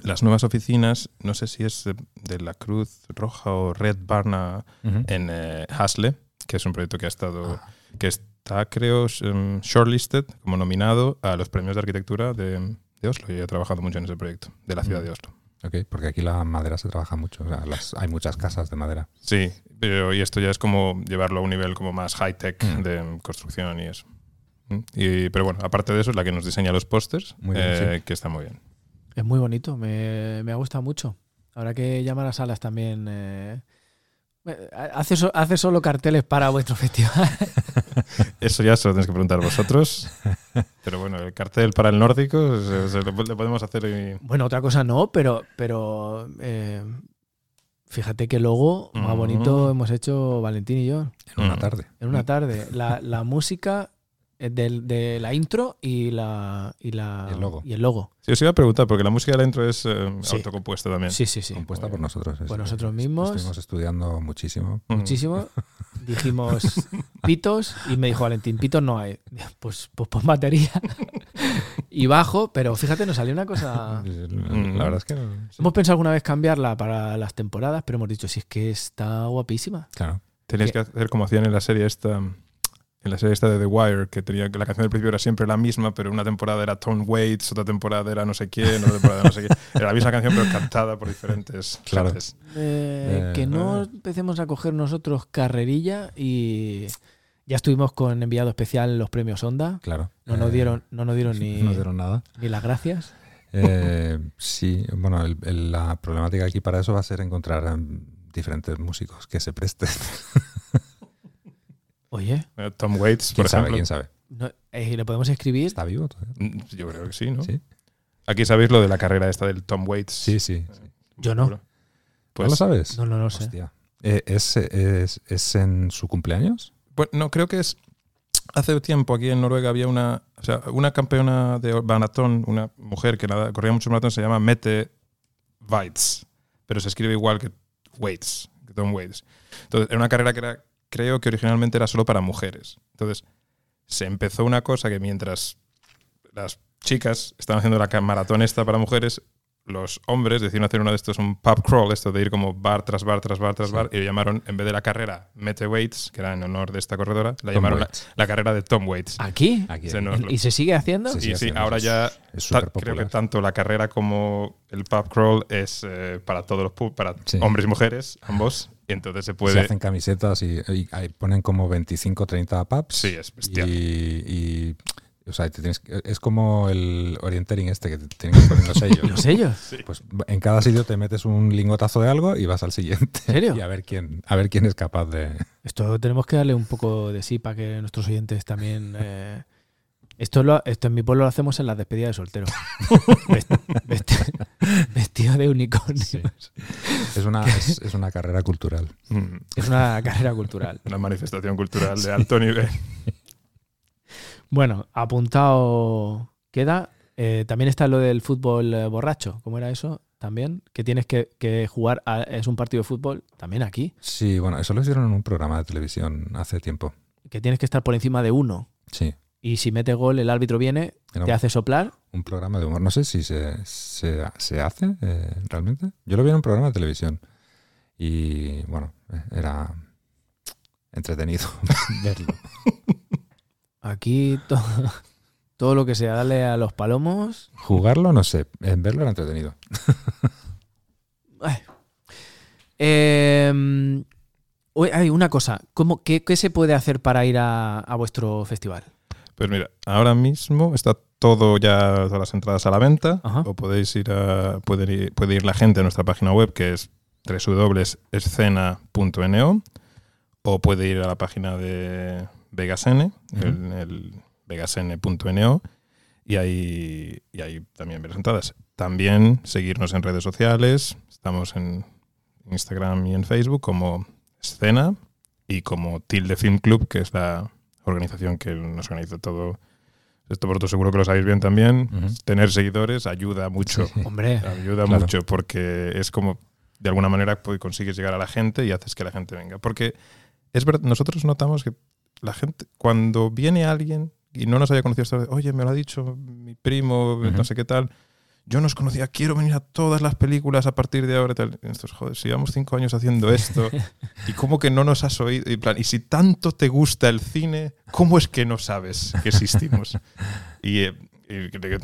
las nuevas oficinas, no sé si es de la Cruz Roja o Red Barna uh -huh. en eh, Hasle, que es un proyecto que ha estado, ah. que está creo um, shortlisted como nominado a los premios de arquitectura de, de, Oslo y he trabajado mucho en ese proyecto, de la ciudad uh -huh. de Oslo. Ok, porque aquí la madera se trabaja mucho, o sea, las, hay muchas casas de madera. Sí, pero y esto ya es como llevarlo a un nivel como más high tech mm. de construcción y eso. Y, pero bueno, aparte de eso es la que nos diseña los pósters, eh, sí. que está muy bien. Es muy bonito, me, me ha gustado mucho. Habrá que llamar a salas también. Eh, hace, so, hace solo carteles para vuestro festival. Eso ya se lo tenéis que preguntar vosotros. Pero bueno, el cartel para el nórdico se, se le, podemos hacer. Y... Bueno, otra cosa no, pero, pero eh, fíjate qué logo más bonito mm. hemos hecho Valentín y yo. En una tarde. En una tarde. La, la música de, de, la intro y, la, y, la, y el logo. Y el logo. Sí, os iba a preguntar, porque la música de la intro es eh, sí. autocompuesta también. Sí, sí, sí. Compuesta por nosotros. Por nosotros mismos. Estuvimos estudiando muchísimo. Muchísimo. Dijimos pitos y me dijo Valentín, pitos no hay. Pues, pues pon batería y bajo, pero fíjate, nos salió una cosa... La verdad es que... No. Hemos pensado alguna vez cambiarla para las temporadas, pero hemos dicho, si es que está guapísima. Claro. Tenéis que hacer como hacían en la serie esta en la serie esta de The Wire, que tenía que la canción del principio era siempre la misma, pero una temporada era Tom Waits, otra temporada era no sé quién, otra temporada no sé quién. Era la misma canción, pero cantada por diferentes claro. Eh, eh, que no eh. empecemos a coger nosotros carrerilla y ya estuvimos con enviado especial los premios Onda. Claro. No nos dieron, no nos dieron ni, no dieron nada. ni las gracias. Eh, sí, bueno, el, el, la problemática aquí para eso va a ser encontrar um, diferentes músicos que se presten. Oye. Eh, Tom Waits, ¿Quién por sabe, ejemplo. ¿Quién sabe? No, eh, ¿Le podemos escribir? ¿Está vivo todavía? Mm, Yo creo que sí, ¿no? Sí. Aquí sabéis lo de la carrera esta del Tom Waits. Sí, sí. Yo no. Pues, ¿No lo sabes? No, no lo sé. Hostia. Eh, ¿Es, es, ¿Es en su cumpleaños? Pues no, creo que es. Hace tiempo aquí en Noruega había una, o sea, una campeona de maratón, una mujer que nada, corría muchos maratones, se llama Mette Weitz, pero se escribe igual que Waits, que Tom Waits. Entonces, era una carrera que era creo que originalmente era solo para mujeres. Entonces, se empezó una cosa que mientras las chicas estaban haciendo la maratón esta para mujeres, los hombres decidieron hacer uno de estos, un pub crawl, esto de ir como bar tras bar, tras bar, tras sí. bar, y lo llamaron, en vez de la carrera Mete Waits, que era en honor de esta corredora, la Tom llamaron la, la, carrera de Tom Waits. ¿Aquí? Aquí, aquí. ¿Y se sigue haciendo? Sí, sí, sí ahora ya creo que tanto la carrera como el pub crawl es eh, para todos los pub, para hombres y mujeres, ambos. Y entonces se puede. Se hacen camisetas y, y, y ponen como 25, 30 pubs. Sí, es bestial. Y, y o sea, tienes, es como el orientering este que te tienen que poner los sellos. ¿Los sellos? Sí. Pues en cada sitio te metes un lingotazo de algo y vas al siguiente. ¿En serio? Y a ver quién, a ver quién es capaz de. Esto tenemos que darle un poco de sí para que nuestros oyentes también eh, Esto, lo, esto en mi pueblo lo hacemos en las despedidas de soltero. Vestido de unicornio. Es, una, es, una carrera cultural. Es una carrera cultural. Una manifestación cultural de alto nivel. Bueno, apuntado queda. Eh, también está lo del fútbol eh, borracho. ¿Cómo era eso? También, que tienes que, jugar, es un partido de fútbol, también aquí. Sí, bueno, eso lo hicieron en un programa de televisión hace tiempo. Que tienes que estar por encima de uno. Sí. Y si mete gol, el árbitro viene, te hace soplar. Un programa de humor. No sé si se, se, hace eh, realmente. Yo lo vi en un programa de televisión. Y bueno, era entretenido verlo. Aquí todo, todo lo que sea, darle a los palomos. Jugarlo, no sé. En verlo era entretenido. eh, hay una cosa. ¿cómo, qué, qué, se puede hacer para ir a, a vuestro festival? Pues mira, ahora mismo está todo ya, todas las entradas a la venta. O podéis ir a. Puede ir, puede ir la gente a nuestra página web que es www.escena.no o puede ir a la página de Vegasn, el, vegasn.no, y ahí, y ahí también ver las entradas. También seguirnos en redes sociales. Estamos en Instagram y en Facebook como Escena y como Tilde Film Club, que es la organización que nos organiza todo. Esto vosotros seguro que lo sabéis bien también. Tener seguidores ayuda mucho. Hombre. Ayuda mucho porque es como, de alguna manera, pues, consigues llegar a la gente y haces que la gente venga. Porque es verdad, nosotros notamos que la gente, cuando viene alguien y no nos haya conocido, oye, me lo ha dicho mi primo, no sé qué tal, yo no os conocía, quiero venir a todas las películas a partir de ahora. Tal. Estos, joder, si llevamos cinco años haciendo esto, y cómo que no nos has oído, y, plan, y si tanto te gusta el cine, ¿cómo es que no sabes que existimos? y, eh,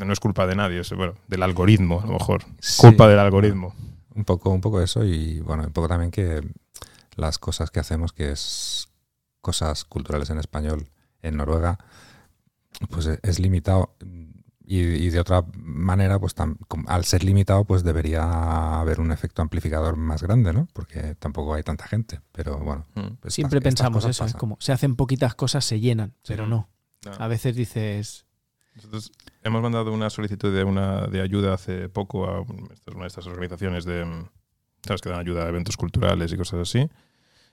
no es culpa de nadie, es bueno, del algoritmo, a lo mejor. culpa del algoritmo. Un poco, un poco eso, y bueno, un poco también que las cosas que hacemos, que es cosas culturales en español en Noruega, pues es limitado y, de otra manera, pues al ser limitado, pues debería haber un efecto amplificador más grande, ¿no? Porque tampoco hay tanta gente. Pero bueno. Mm. Pues Siempre pensamos eso, es como se hacen poquitas cosas, se llenan, pero no. A veces dices. Nosotros hemos mandado una solicitud de una de ayuda hace poco a una de estas organizaciones de ¿sabes? que dan ayuda a eventos culturales y cosas así.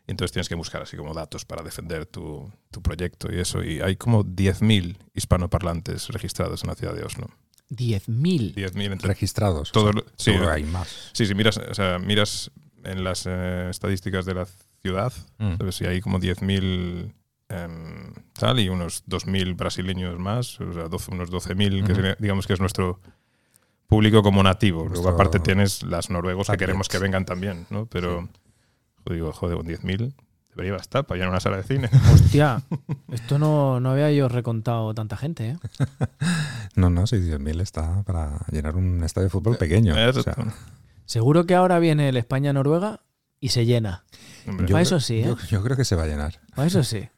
Y entonces tienes que buscar así como datos para defender tu, tu proyecto y eso. Y hay como 10.000 hispanoparlantes registrados en la ciudad de Oslo. 10.000. 10.000 registrados. Todos, sí, hay más. Sí, sí, miras, o sea, miras en las eh, estadísticas de la ciudad, mm. ¿sabes? Y hay como 10.000 em, tal y unos 2.000 brasileños más, o sea, 12, unos 12.000, que digamos que es nuestro público como nativo. Luego aparte tienes las noruegos que queremos que vengan también, ¿no? Pero... digo, joder, con 10.000 debería bastar para llenar una sala de cine. Hostia, esto no, no había yo recontado tanta gente, ¿eh? no, no, si 10.000 está para llenar un estadio de fútbol pequeño. Seguro que ahora viene el España-Noruega y se llena. Para eso sí, ¿eh? Yo, creo que se va a llenar. Para eso sí.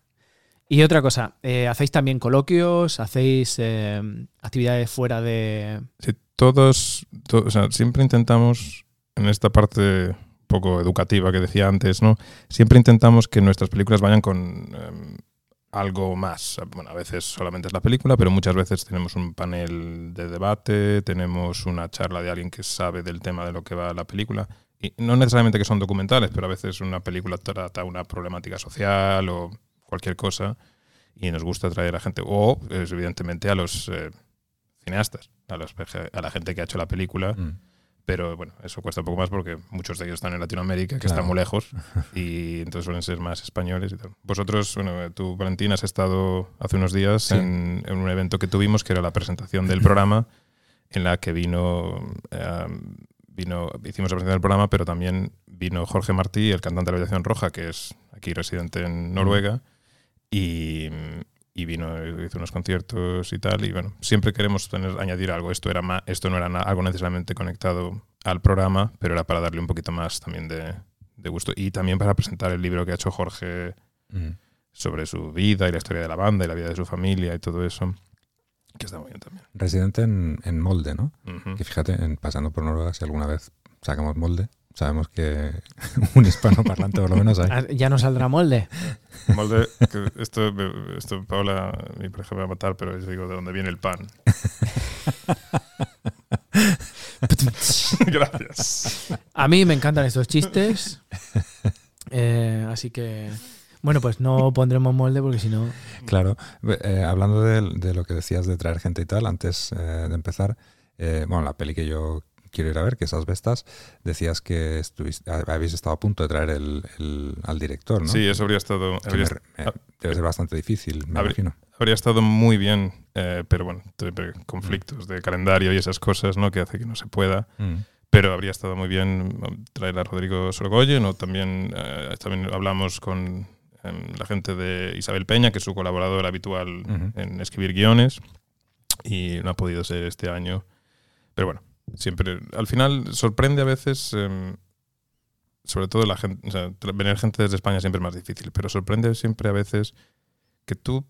Y otra cosa, eh, ¿hacéis también coloquios? ¿Hacéis eh, actividades fuera de...? Sí, todos, o sea, siempre intentamos en esta parte poco educativa que decía antes, ¿no? Siempre intentamos que nuestras películas vayan con em, algo más. Bueno, a veces solamente es la película, pero muchas veces tenemos un panel de debate, tenemos una charla de alguien que sabe del tema de lo que va la película. Y no necesariamente que son documentales, pero a veces una película trata una problemática social o cualquier cosa y nos gusta traer a gente, o evidentemente a los eh, cineastas, a, los, a la gente que ha hecho la película. Mm. Pero bueno, eso cuesta un poco más porque muchos de ellos están en Latinoamérica, que están muy lejos, y entonces suelen ser más españoles y tal. Vosotros, bueno, tú, Valentín, has estado hace unos días en, un evento que tuvimos, que era la presentación del programa, en la que vino, em, vino hicimos la presentación del programa, pero también vino Jorge Martí, el cantante de la Habitación Roja, que es aquí residente en Noruega, y, y vino, hizo unos conciertos y tal. Y bueno, siempre queremos tener, añadir algo. Esto, era más, esto no era algo necesariamente conectado al programa, pero era para darle un poquito más también de, de gusto. Y también para presentar el libro que ha hecho Jorge mm. sobre su vida y la historia de la banda y la vida de su familia y todo eso. Que está muy bien también. Residente en, en Molde, ¿no? Que fíjate, en, pasando por Noruega, si alguna vez sacamos Molde, Sabemos que un hispanoparlante por lo menos hay. Ah, Ya no saldrá molde. Molde, que esto, esto Paola, mi pareja me va a matar, pero yo digo de dónde viene el pan. Gracias. A mí me encantan estos chistes. Eh, así que, bueno, pues no pondremos molde porque si no... Claro, eh, hablando de, de lo que decías de traer gente y tal, antes eh, de empezar, eh, bueno, la peli que yo quiero ir a ver, que es Asbestas, decías que estuviste- habéis estado a punto de traer el, el- al director, ¿no? Sí, eso habría estado, habría, me- me- debe ser bastante difícil, me Habría- imagino. habría estado muy bien, eh, pero bueno, conflictos de calendario y esas cosas, ¿no? Que hace que no se pueda. Mm. Pero habría estado muy bien um, traer a Rodrigo Sorogoyen o también, eh, también hablamos con em, la gente de Isabel Peña, que es su colaborador habitual en escribir guiones y no ha podido ser este año. Pero bueno, siempre, al final sorprende a veces, em, sobre todo la gente, o sea, venir gente desde España siempre es más difícil, pero sorprende siempre a veces que tú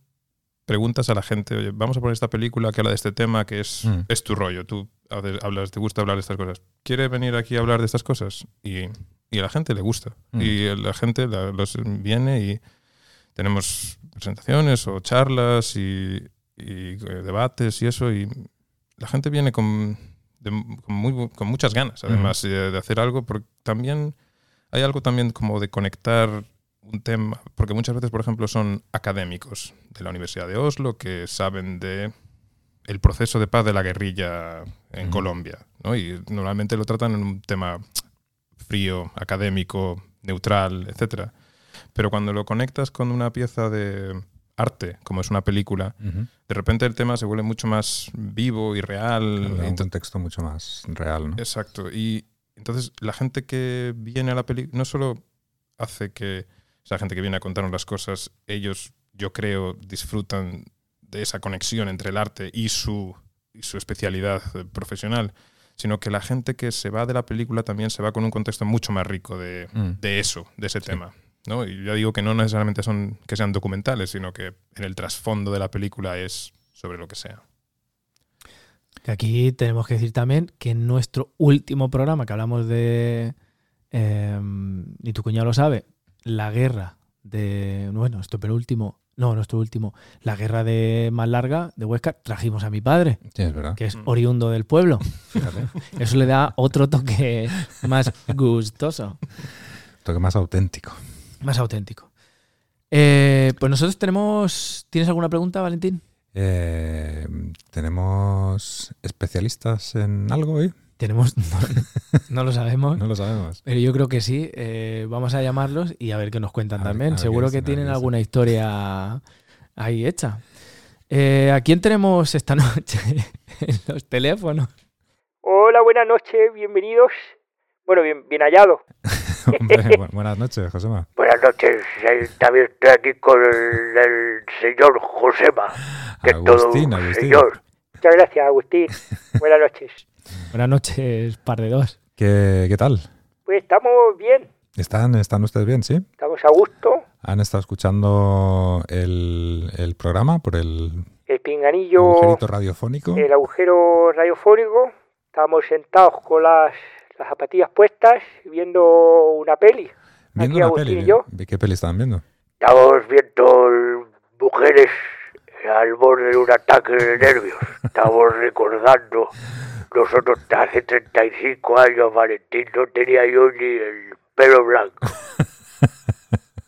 preguntas a la gente, oye, vamos a poner esta película que habla de este tema, que es, Mm. es tu rollo, tú hablas, te gusta hablar de estas cosas, ¿quiere venir aquí a hablar de estas cosas? Y, y a la gente le gusta. Mm. Y la gente la- los viene y tenemos presentaciones o charlas y, y, eh, debates y eso, y la gente viene con, de- con, muy bu- con muchas ganas, además, de, de hacer algo, porque también hay algo también como de conectar un tema, porque muchas veces, por ejemplo, son académicos de la Universidad de Oslo que saben de el proceso de paz de la guerrilla en. Colombia, ¿no? Y normalmente lo tratan en un tema frío, académico, neutral, etcétera. Pero cuando lo conectas con una pieza de arte, como es una película, de repente el tema se vuelve mucho más vivo y real. Claro, da y un to- contexto mucho más real, ¿no? Exacto. Y entonces la gente que viene a la película no solo hace que o la gente que viene a contarnos las cosas, ellos, yo creo, disfrutan de esa conexión entre el arte y su, y su especialidad profesional, sino que la gente que se va de la película también se va con un contexto mucho más rico de, Mm. de eso, de ese tema. ¿No? Y ya digo que no necesariamente son que sean documentales, sino que en el trasfondo de la película es sobre lo que sea. Que aquí tenemos que decir también que en nuestro último programa que hablamos de, eh, y tu cuñado lo sabe, la guerra de, bueno, nuestro penúltimo, no, nuestro último, la guerra de más larga de Huesca, trajimos a mi padre, Sí, es verdad. que es Mm. oriundo del pueblo. Fíjate. Eso le da otro toque más gustoso, Toque más auténtico. Más auténtico. Eh, pues nosotros tenemos, ¿tienes alguna pregunta, Valentín? Eh, ¿Tenemos especialistas en algo hoy? Tenemos, no, no lo sabemos. No lo sabemos. Pero yo creo que sí. eh, vamos a llamarlos y a ver qué nos cuentan A también. ver Seguro que tienen alguna historia ahí hecha. Eh, ¿A quién tenemos esta noche en los teléfonos? Hola, buenas noches, bienvenidos. Bueno, bien, bien hallado. Hombre, bu- buenas noches, Josema. Buenas noches, también estoy aquí con el, el señor Josema, que es todo Agustín, Agustín. señor. Muchas gracias, Agustín. Buenas noches. Buenas noches, par de dos. ¿Qué, qué tal? Pues estamos bien, ¿Están, ¿Están ustedes bien, sí? estamos a gusto. ¿Han estado escuchando el, el programa por el El pinganillo, agujerito radiofónico? el agujero radiofónico. Estábamos sentados con las, las zapatillas puestas viendo una peli. Viendo aquí una Agustín peli. y yo. ¿De ¿Qué peli estaban viendo? Estamos viendo mujeres al borde de un ataque de nervios. Estamos recordando. Nosotros hace 35 años, Valentín, no tenía yo ni el pelo blanco.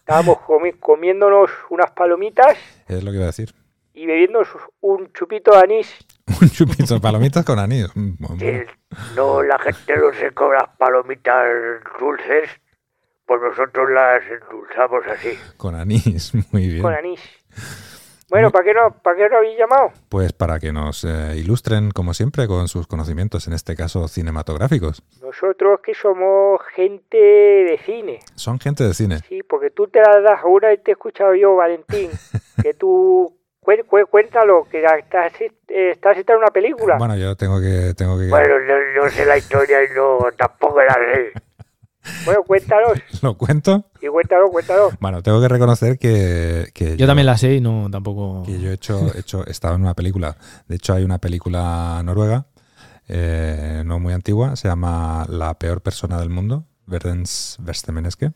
Estábamos comi- comiéndonos unas palomitas Es lo que iba a decir. y bebiéndonos un chupito de anís. Un chupito de palomitas con anís. Mm, Que no, la gente no se cobra las palomitas dulces, pues nosotros las endulzamos así, Con anís, muy bien. con anís. Bueno, ¿para qué no, para qué no habéis llamado? Pues para que nos eh, ilustren, como siempre, con sus conocimientos, en este caso cinematográficos. Nosotros que somos gente de cine, Son gente de cine. sí, porque tú te la das a una y te he escuchado yo, Valentín, que tú cuéntalo, que estás, eh, estás en una película. Bueno, yo tengo que... Tengo que Bueno, no, no sé la historia y no, tampoco la sé. Bueno, cuéntanos, ¿Lo cuento? y cuéntalo, cuéntalo. Bueno, tengo que reconocer que... que Yo también la sé y no tampoco. que yo he hecho, he hecho, he estado en una película. De hecho, hay una película noruega, eh, no muy antigua, se llama La peor persona del mundo. Verdens Verstemeneske.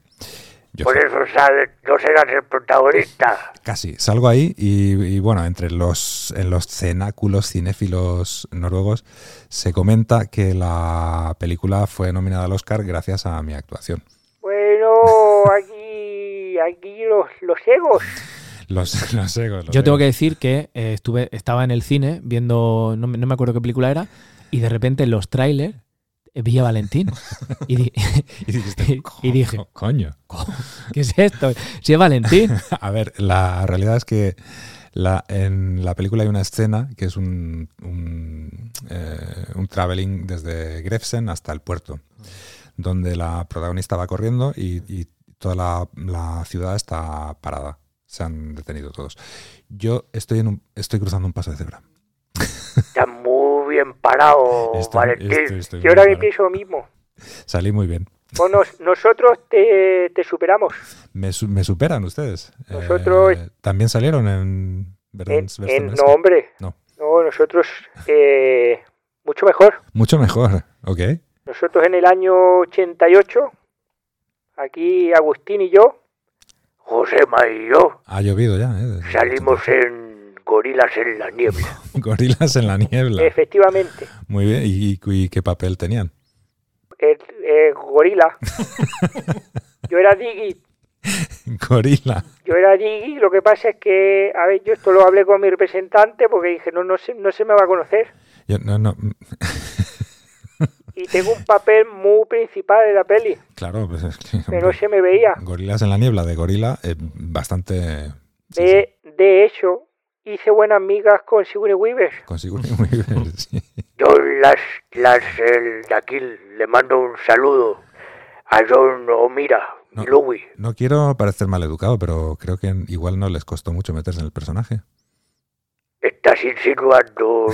Yo Por eso sale, no serás el protagonista. Casi, salgo ahí y, y, bueno, entre los, en los cenáculos cinéfilos noruegos se comenta que la película fue nominada al Oscar gracias a mi actuación. Bueno, aquí, aquí los, los egos. Los, los egos, los Yo tengo egos. que decir que eh, estuve, estaba en el cine viendo, no, me- no me acuerdo qué película era, y de repente en los trailers eh, vi a Valentín. Y, di- Y, dijiste, y dije, "Co- coño. ¿qué es esto? Si es Valentín. A ver, la realidad es que la, en la película hay una escena que es un, un, eh, un traveling desde Grefsen hasta el puerto, donde la protagonista va corriendo y, y toda la, la ciudad está parada. Se han detenido todos. Yo estoy, en un, estoy cruzando un paso de cebra. Bien parado, Estoy- Valentín. estoy- estoy Yo ahora parado. pienso lo mismo. Salí muy bien. Nos- nosotros te, te superamos. ¿Me, me superan ustedes? Nosotros- Eh, ¿También salieron en En, en- no, hombre. No. No, nosotros eh, mucho mejor. Mucho mejor, ok. Nosotros en el año 88, aquí Agustín y yo, Josema y yo, Ha llovido ya, ¿eh? salimos en Gorilas en la Niebla. Gorilas en la niebla. Efectivamente, Muy bien. ¿Y, y qué papel tenían? gorila. Yo era Diggy, Gorila. yo era Diggy, lo que pasa es que, a ver, yo esto lo hablé con mi representante porque dije, no, no, se, no se me va a conocer. Yo, no, no. Y tengo un papel muy principal de la peli, Claro, pues es que, que no se me veía. Gorilas en la niebla de gorila, eh, bastante. sí, sí, De, de hecho, hice buenas amigas con Sigourney Weaver. consigo muy bien. sí. Yo las, las el de aquí le mando un saludo a John O'Mira No. Louis. No quiero parecer mal educado, pero creo que igual no les costó mucho meterse en el personaje. Estás insinuando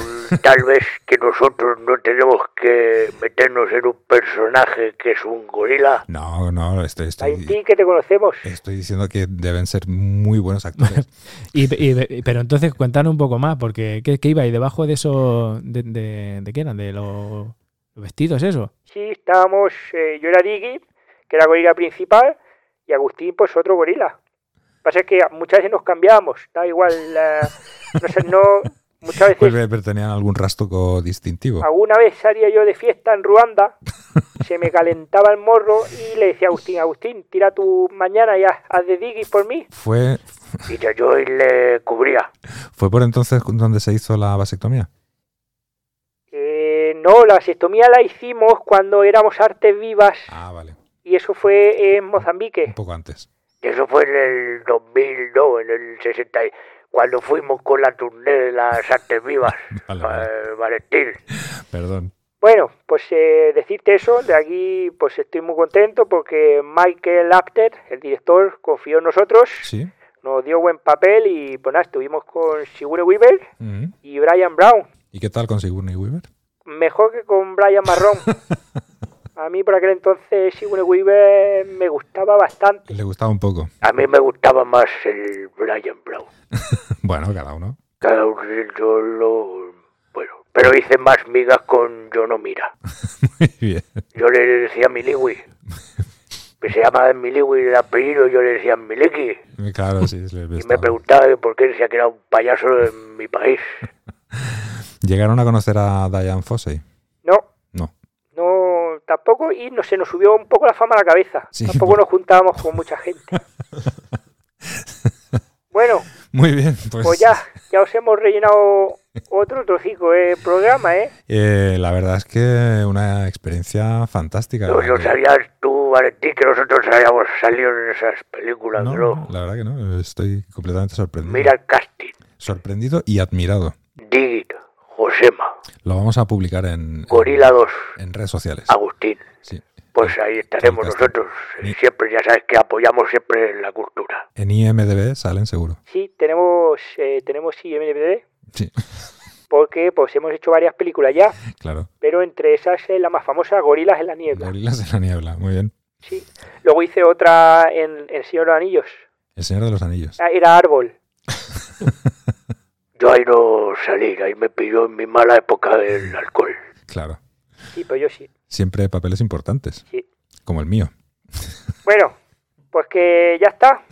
tal vez que nosotros no tenemos que meternos en un personaje que es un gorila. No, no, estoy, A ti estoy, que te conocemos. estoy diciendo que deben ser muy buenos actores. Y, y- pero entonces cuéntanos un poco más, porque ¿qué, qué iba ahí debajo de eso? ¿De, de, de qué eran? ¿De los, los vestidos, eso? Sí, estábamos, eh, yo era Diggy, que era gorila principal, y Agustín, pues otro gorila. Pasa es que muchas veces nos cambiábamos, da igual, no sé, no, muchas Pues, veces, pero tenían algún rastro distintivo. alguna vez salía yo de fiesta en Ruanda, se me calentaba el morro y le decía a Agustín, Agustín, tira tu mañana y haz, haz de Diggy por mí. ¿Fue, Y yo, yo le cubría. ¿Fue por entonces donde se hizo la vasectomía? Eh, no, la vasectomía la hicimos cuando éramos artes vivas Ah, vale. y eso fue en Mozambique. Un poco antes. Eso fue en el 2002, en el 60, y- cuando fuimos con la turné de las artes vivas, Vale, vale. eh, Valentín. Perdón. Bueno, pues eh, decirte eso, de aquí pues estoy muy contento porque Michael Apter, el director, confió en nosotros, Sí. nos dio buen papel y pues nada, estuvimos con Sigourney Weaver Ujú. y Brian Brown. ¿Y qué tal con Sigourney Weaver? Mejor que con Brian Marrón. A mí por aquel entonces Sigourney Weaver me gustaba bastante. Le gustaba un poco. A mí me gustaba más el Brian Brown. Bueno, cada uno. Cada uno yo lo... Bueno, pero hice más migas con Yo no mira. Muy bien. Yo le decía Miliwi. Que se llama Miliwi de apellido, yo le decía Miliki. Claro, sí. Y me preguntaba por qué decía que era un payaso de mi país. ¿Llegaron a conocer a Diane Fossey? Tampoco. Y no, se nos subió un poco la fama a la cabeza. Sí, tampoco por- nos juntábamos con mucha gente. Bueno, Muy bien, pues, pues ya, ya os hemos rellenado otro trocico de programa, ¿eh? eh, la verdad es que una experiencia fantástica. No, no sabías tú, Valentín, que nosotros habíamos salido en esas películas, No, la verdad que no. Estoy completamente sorprendido. Mira el casting. Sorprendido y admirado. Digit, Josema, Lo vamos a publicar en, Gorila 2, en redes sociales. Agustín. Sí. Pues ahí estaremos nosotros. Ni- Siempre, ya sabes que apoyamos siempre la cultura. En IMDB salen seguro. Sí, tenemos, eh, tenemos IMDb, Sí, porque pues hemos hecho varias películas ya, claro. pero entre esas es la más famosa, Gorilas en la niebla. Gorilas en la niebla. Muy bien. Sí. Luego hice otra en El Señor de los Anillos. El Señor de los Anillos. Ah, Era Árbol. Yo ahí no salí, ahí me pilló en mi mala época del alcohol. Claro. Sí, pero yo sí, Siempre papeles importantes. sí. como el mío. Bueno, pues que ya está.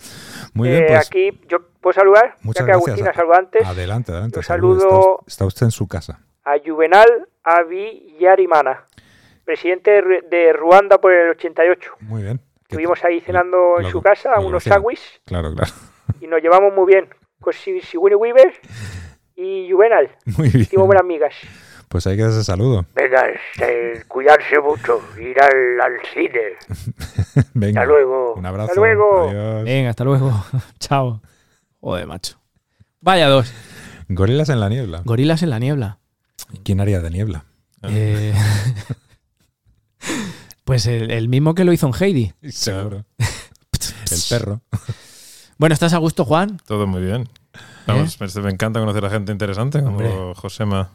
Muy bien, Eh, pues Aquí yo puedo saludar, muchas ya que gracias. Agustín ha saludado antes, adelante, adelante. Yo saludo- Está, está usted en su casa. a Juvenal Avi Yarimana, presidente de, Ru- de Ruanda por el 88. Muy bien. ¿Qué Estuvimos ahí cenando en Lo- su casa, lo unos sándwiches, Claro, claro. y nos llevamos muy bien. Con Si- Sigourney Weaver y Juvenal, Muy bien. hicimos buenas amigas. Pues ahí queda ese saludo. Venga, este, cuidarse mucho, ir al, al cine. Venga. Hasta luego. Un abrazo. Hasta luego. Adiós. Venga, hasta luego. Chao. Joder, macho. Vaya dos. Gorilas en la niebla. Gorilas en la niebla. ¿Quién haría de niebla? Eh, pues el, el mismo que lo hizo en Heidi. Seguro. El perro. Bueno, ¿estás a gusto, Juan? Todo muy bien. Vamos, me- me encanta conocer a gente interesante como ¿Eh? Hombre. Josema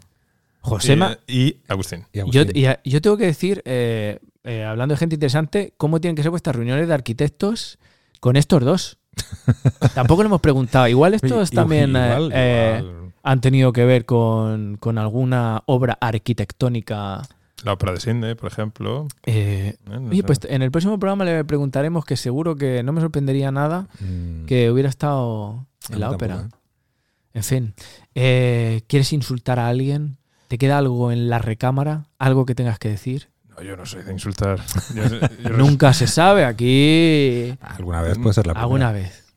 Josema. y, y Agustín. Y Yo, Agustín. y a- yo tengo que decir, eh, eh, hablando de gente interesante, cómo tienen que ser vuestras reuniones de arquitectos con estos dos. Tampoco lo hemos preguntado. Igual estos Y- también eh, igual, eh, igual. han tenido que ver con, con alguna obra arquitectónica. La ópera de Sydney, por ejemplo. eh, Eh, no oye, sé. pues en el próximo programa le preguntaremos que seguro que no me sorprendería nada Mm, que hubiera estado en la ópera. ¿eh? En fin, ¿quieres insultar a alguien? ¿Te queda algo en la recámara? ¿Algo que tengas que decir? No, yo no soy de insultar. Yo- yo- Nunca se sabe aquí. Alguna vez puede ser la primera. Alguna vez.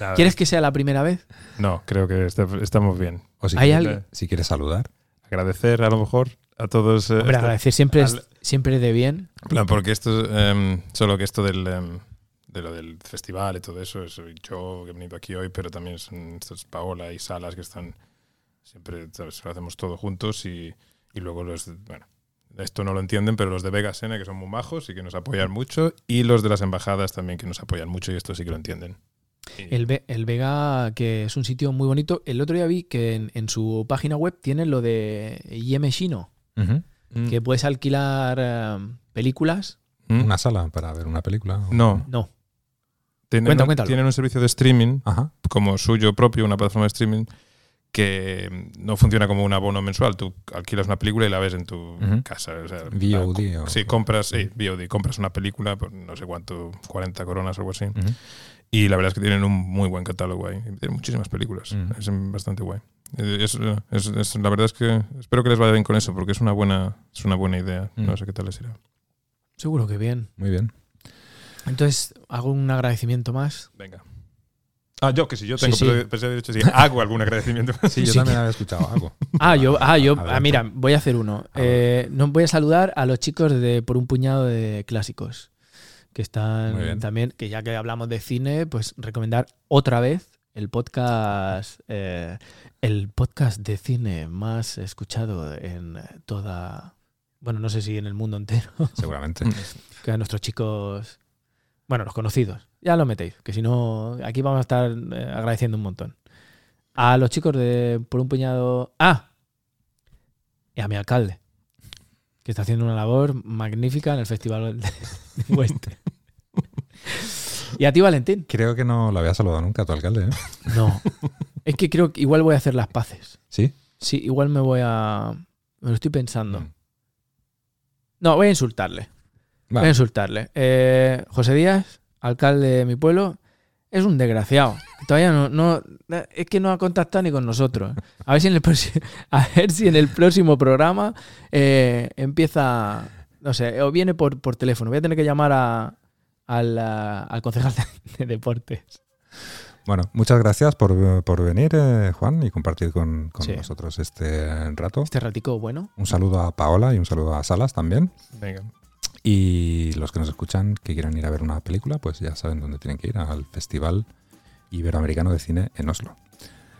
nada. ¿Quieres que sea la primera vez? No, creo que está- estamos bien. O si, ¿Hay quieres, alguien? si quieres saludar. Agradecer a lo mejor a todos. eh, Hombre, agradecer siempre es, al- siempre de bien. Plan, porque esto, em, solo que esto del, em, de lo del festival y todo eso, soy yo que he venido aquí hoy, pero también son estos Paola y Salas que están siempre, ¿sabes? lo hacemos todo juntos y, y luego los, bueno, esto no lo entienden, pero los de Vegas N que son muy majos y que nos apoyan mucho y los de las embajadas también que nos apoyan mucho y esto sí que lo entienden. El, Ve- el Vega, que es un sitio muy bonito. El otro día vi que en, en su página web tienen lo de Shino, Mm, que puedes alquilar eh, películas. mm, Una sala para ver una película. o- No, No. tienen, Cuenta, un- tienen un servicio de streaming Ajá. como suyo propio, una plataforma de streaming que no funciona como un abono mensual. Tú alquilas una película y la ves en tu casa. O sea, VOD la- o- sí, compras, sí, VOD, compras una película por no sé cuánto, 40 coronas o algo así. Y la verdad es que tienen un muy buen catálogo ahí. Tienen muchísimas películas. Mm. Es bastante guay. Eh, es- es- es- la verdad es que espero que les vaya bien con eso porque es una buena, es una buena idea. Mm. No sé qué tal les irá. Seguro que bien. Muy bien. Entonces, hago un agradecimiento más. Venga. Ah, yo que si yo tengo, Sí, sí. pero pensé, de hecho, si hago algún agradecimiento. Sí, yo Sí. también había escuchado algo. Ah, yo, ah, yo, ah, mira, voy a hacer uno. Eh, no voy a saludar a los chicos de por un puñado de clásicos que están también, que ya que hablamos de cine, pues recomendar otra vez el podcast, eh, el podcast de cine más escuchado en toda, bueno, no sé si en el mundo entero, Seguramente. que a nuestros chicos, bueno, los conocidos, ya lo metéis, que si no, aquí vamos a estar eh, agradeciendo un montón. A los chicos de Por un puñado. ¡Ah! Y a mi alcalde, que está haciendo una labor magnífica en el Festival de Western. Y a ti, Valentín. Creo que no lo había saludado nunca a tu alcalde, ¿eh? No. Es que creo que igual voy a hacer las paces. ¿Sí? Sí, igual me voy a. Me lo estoy pensando. Mm. No, voy a insultarle. Voy a insultarle. Eh, José Díaz, alcalde de mi pueblo, es un desgraciado. Todavía no, no, es que no ha contactado ni con nosotros. A ver si en el próximo, a ver si en el próximo programa eh, empieza, no sé, o viene por, por teléfono. Voy a tener que llamar a, al, al concejal de, de deportes. Bueno, muchas gracias por, por venir, eh, Juan, y compartir con, con Sí. nosotros este rato. Este ratico bueno. Un saludo a Paola y un saludo a Salas también. Venga. Y los que nos escuchan que quieran ir a ver una película, pues ya saben dónde tienen que ir, al Festival Iberoamericano de Cine en Oslo.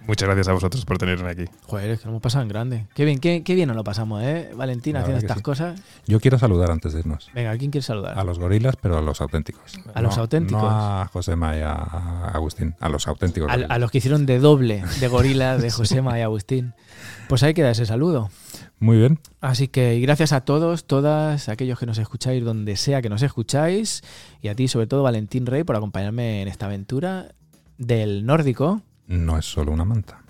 Muchas gracias a vosotros por tenerme aquí. Joder, es que lo hemos pasado en grande. Qué bien, qué, qué bien nos lo pasamos, ¿eh? Valentín haciendo estas sí. cosas. Yo quiero saludar antes de irnos. Venga, ¿a quién quiere saludar? A los gorilas, pero a los auténticos. A los auténticos. No a Josema y a Agustín, a los auténticos. A, a los que hicieron de doble de gorila de Josema y Agustín. Pues ahí queda ese saludo. Muy bien. Así que gracias a todos, todas, aquellos que nos escucháis donde sea que nos escucháis, y a ti sobre todo Valentín Rey por acompañarme en esta aventura del nórdico no es solo una manta.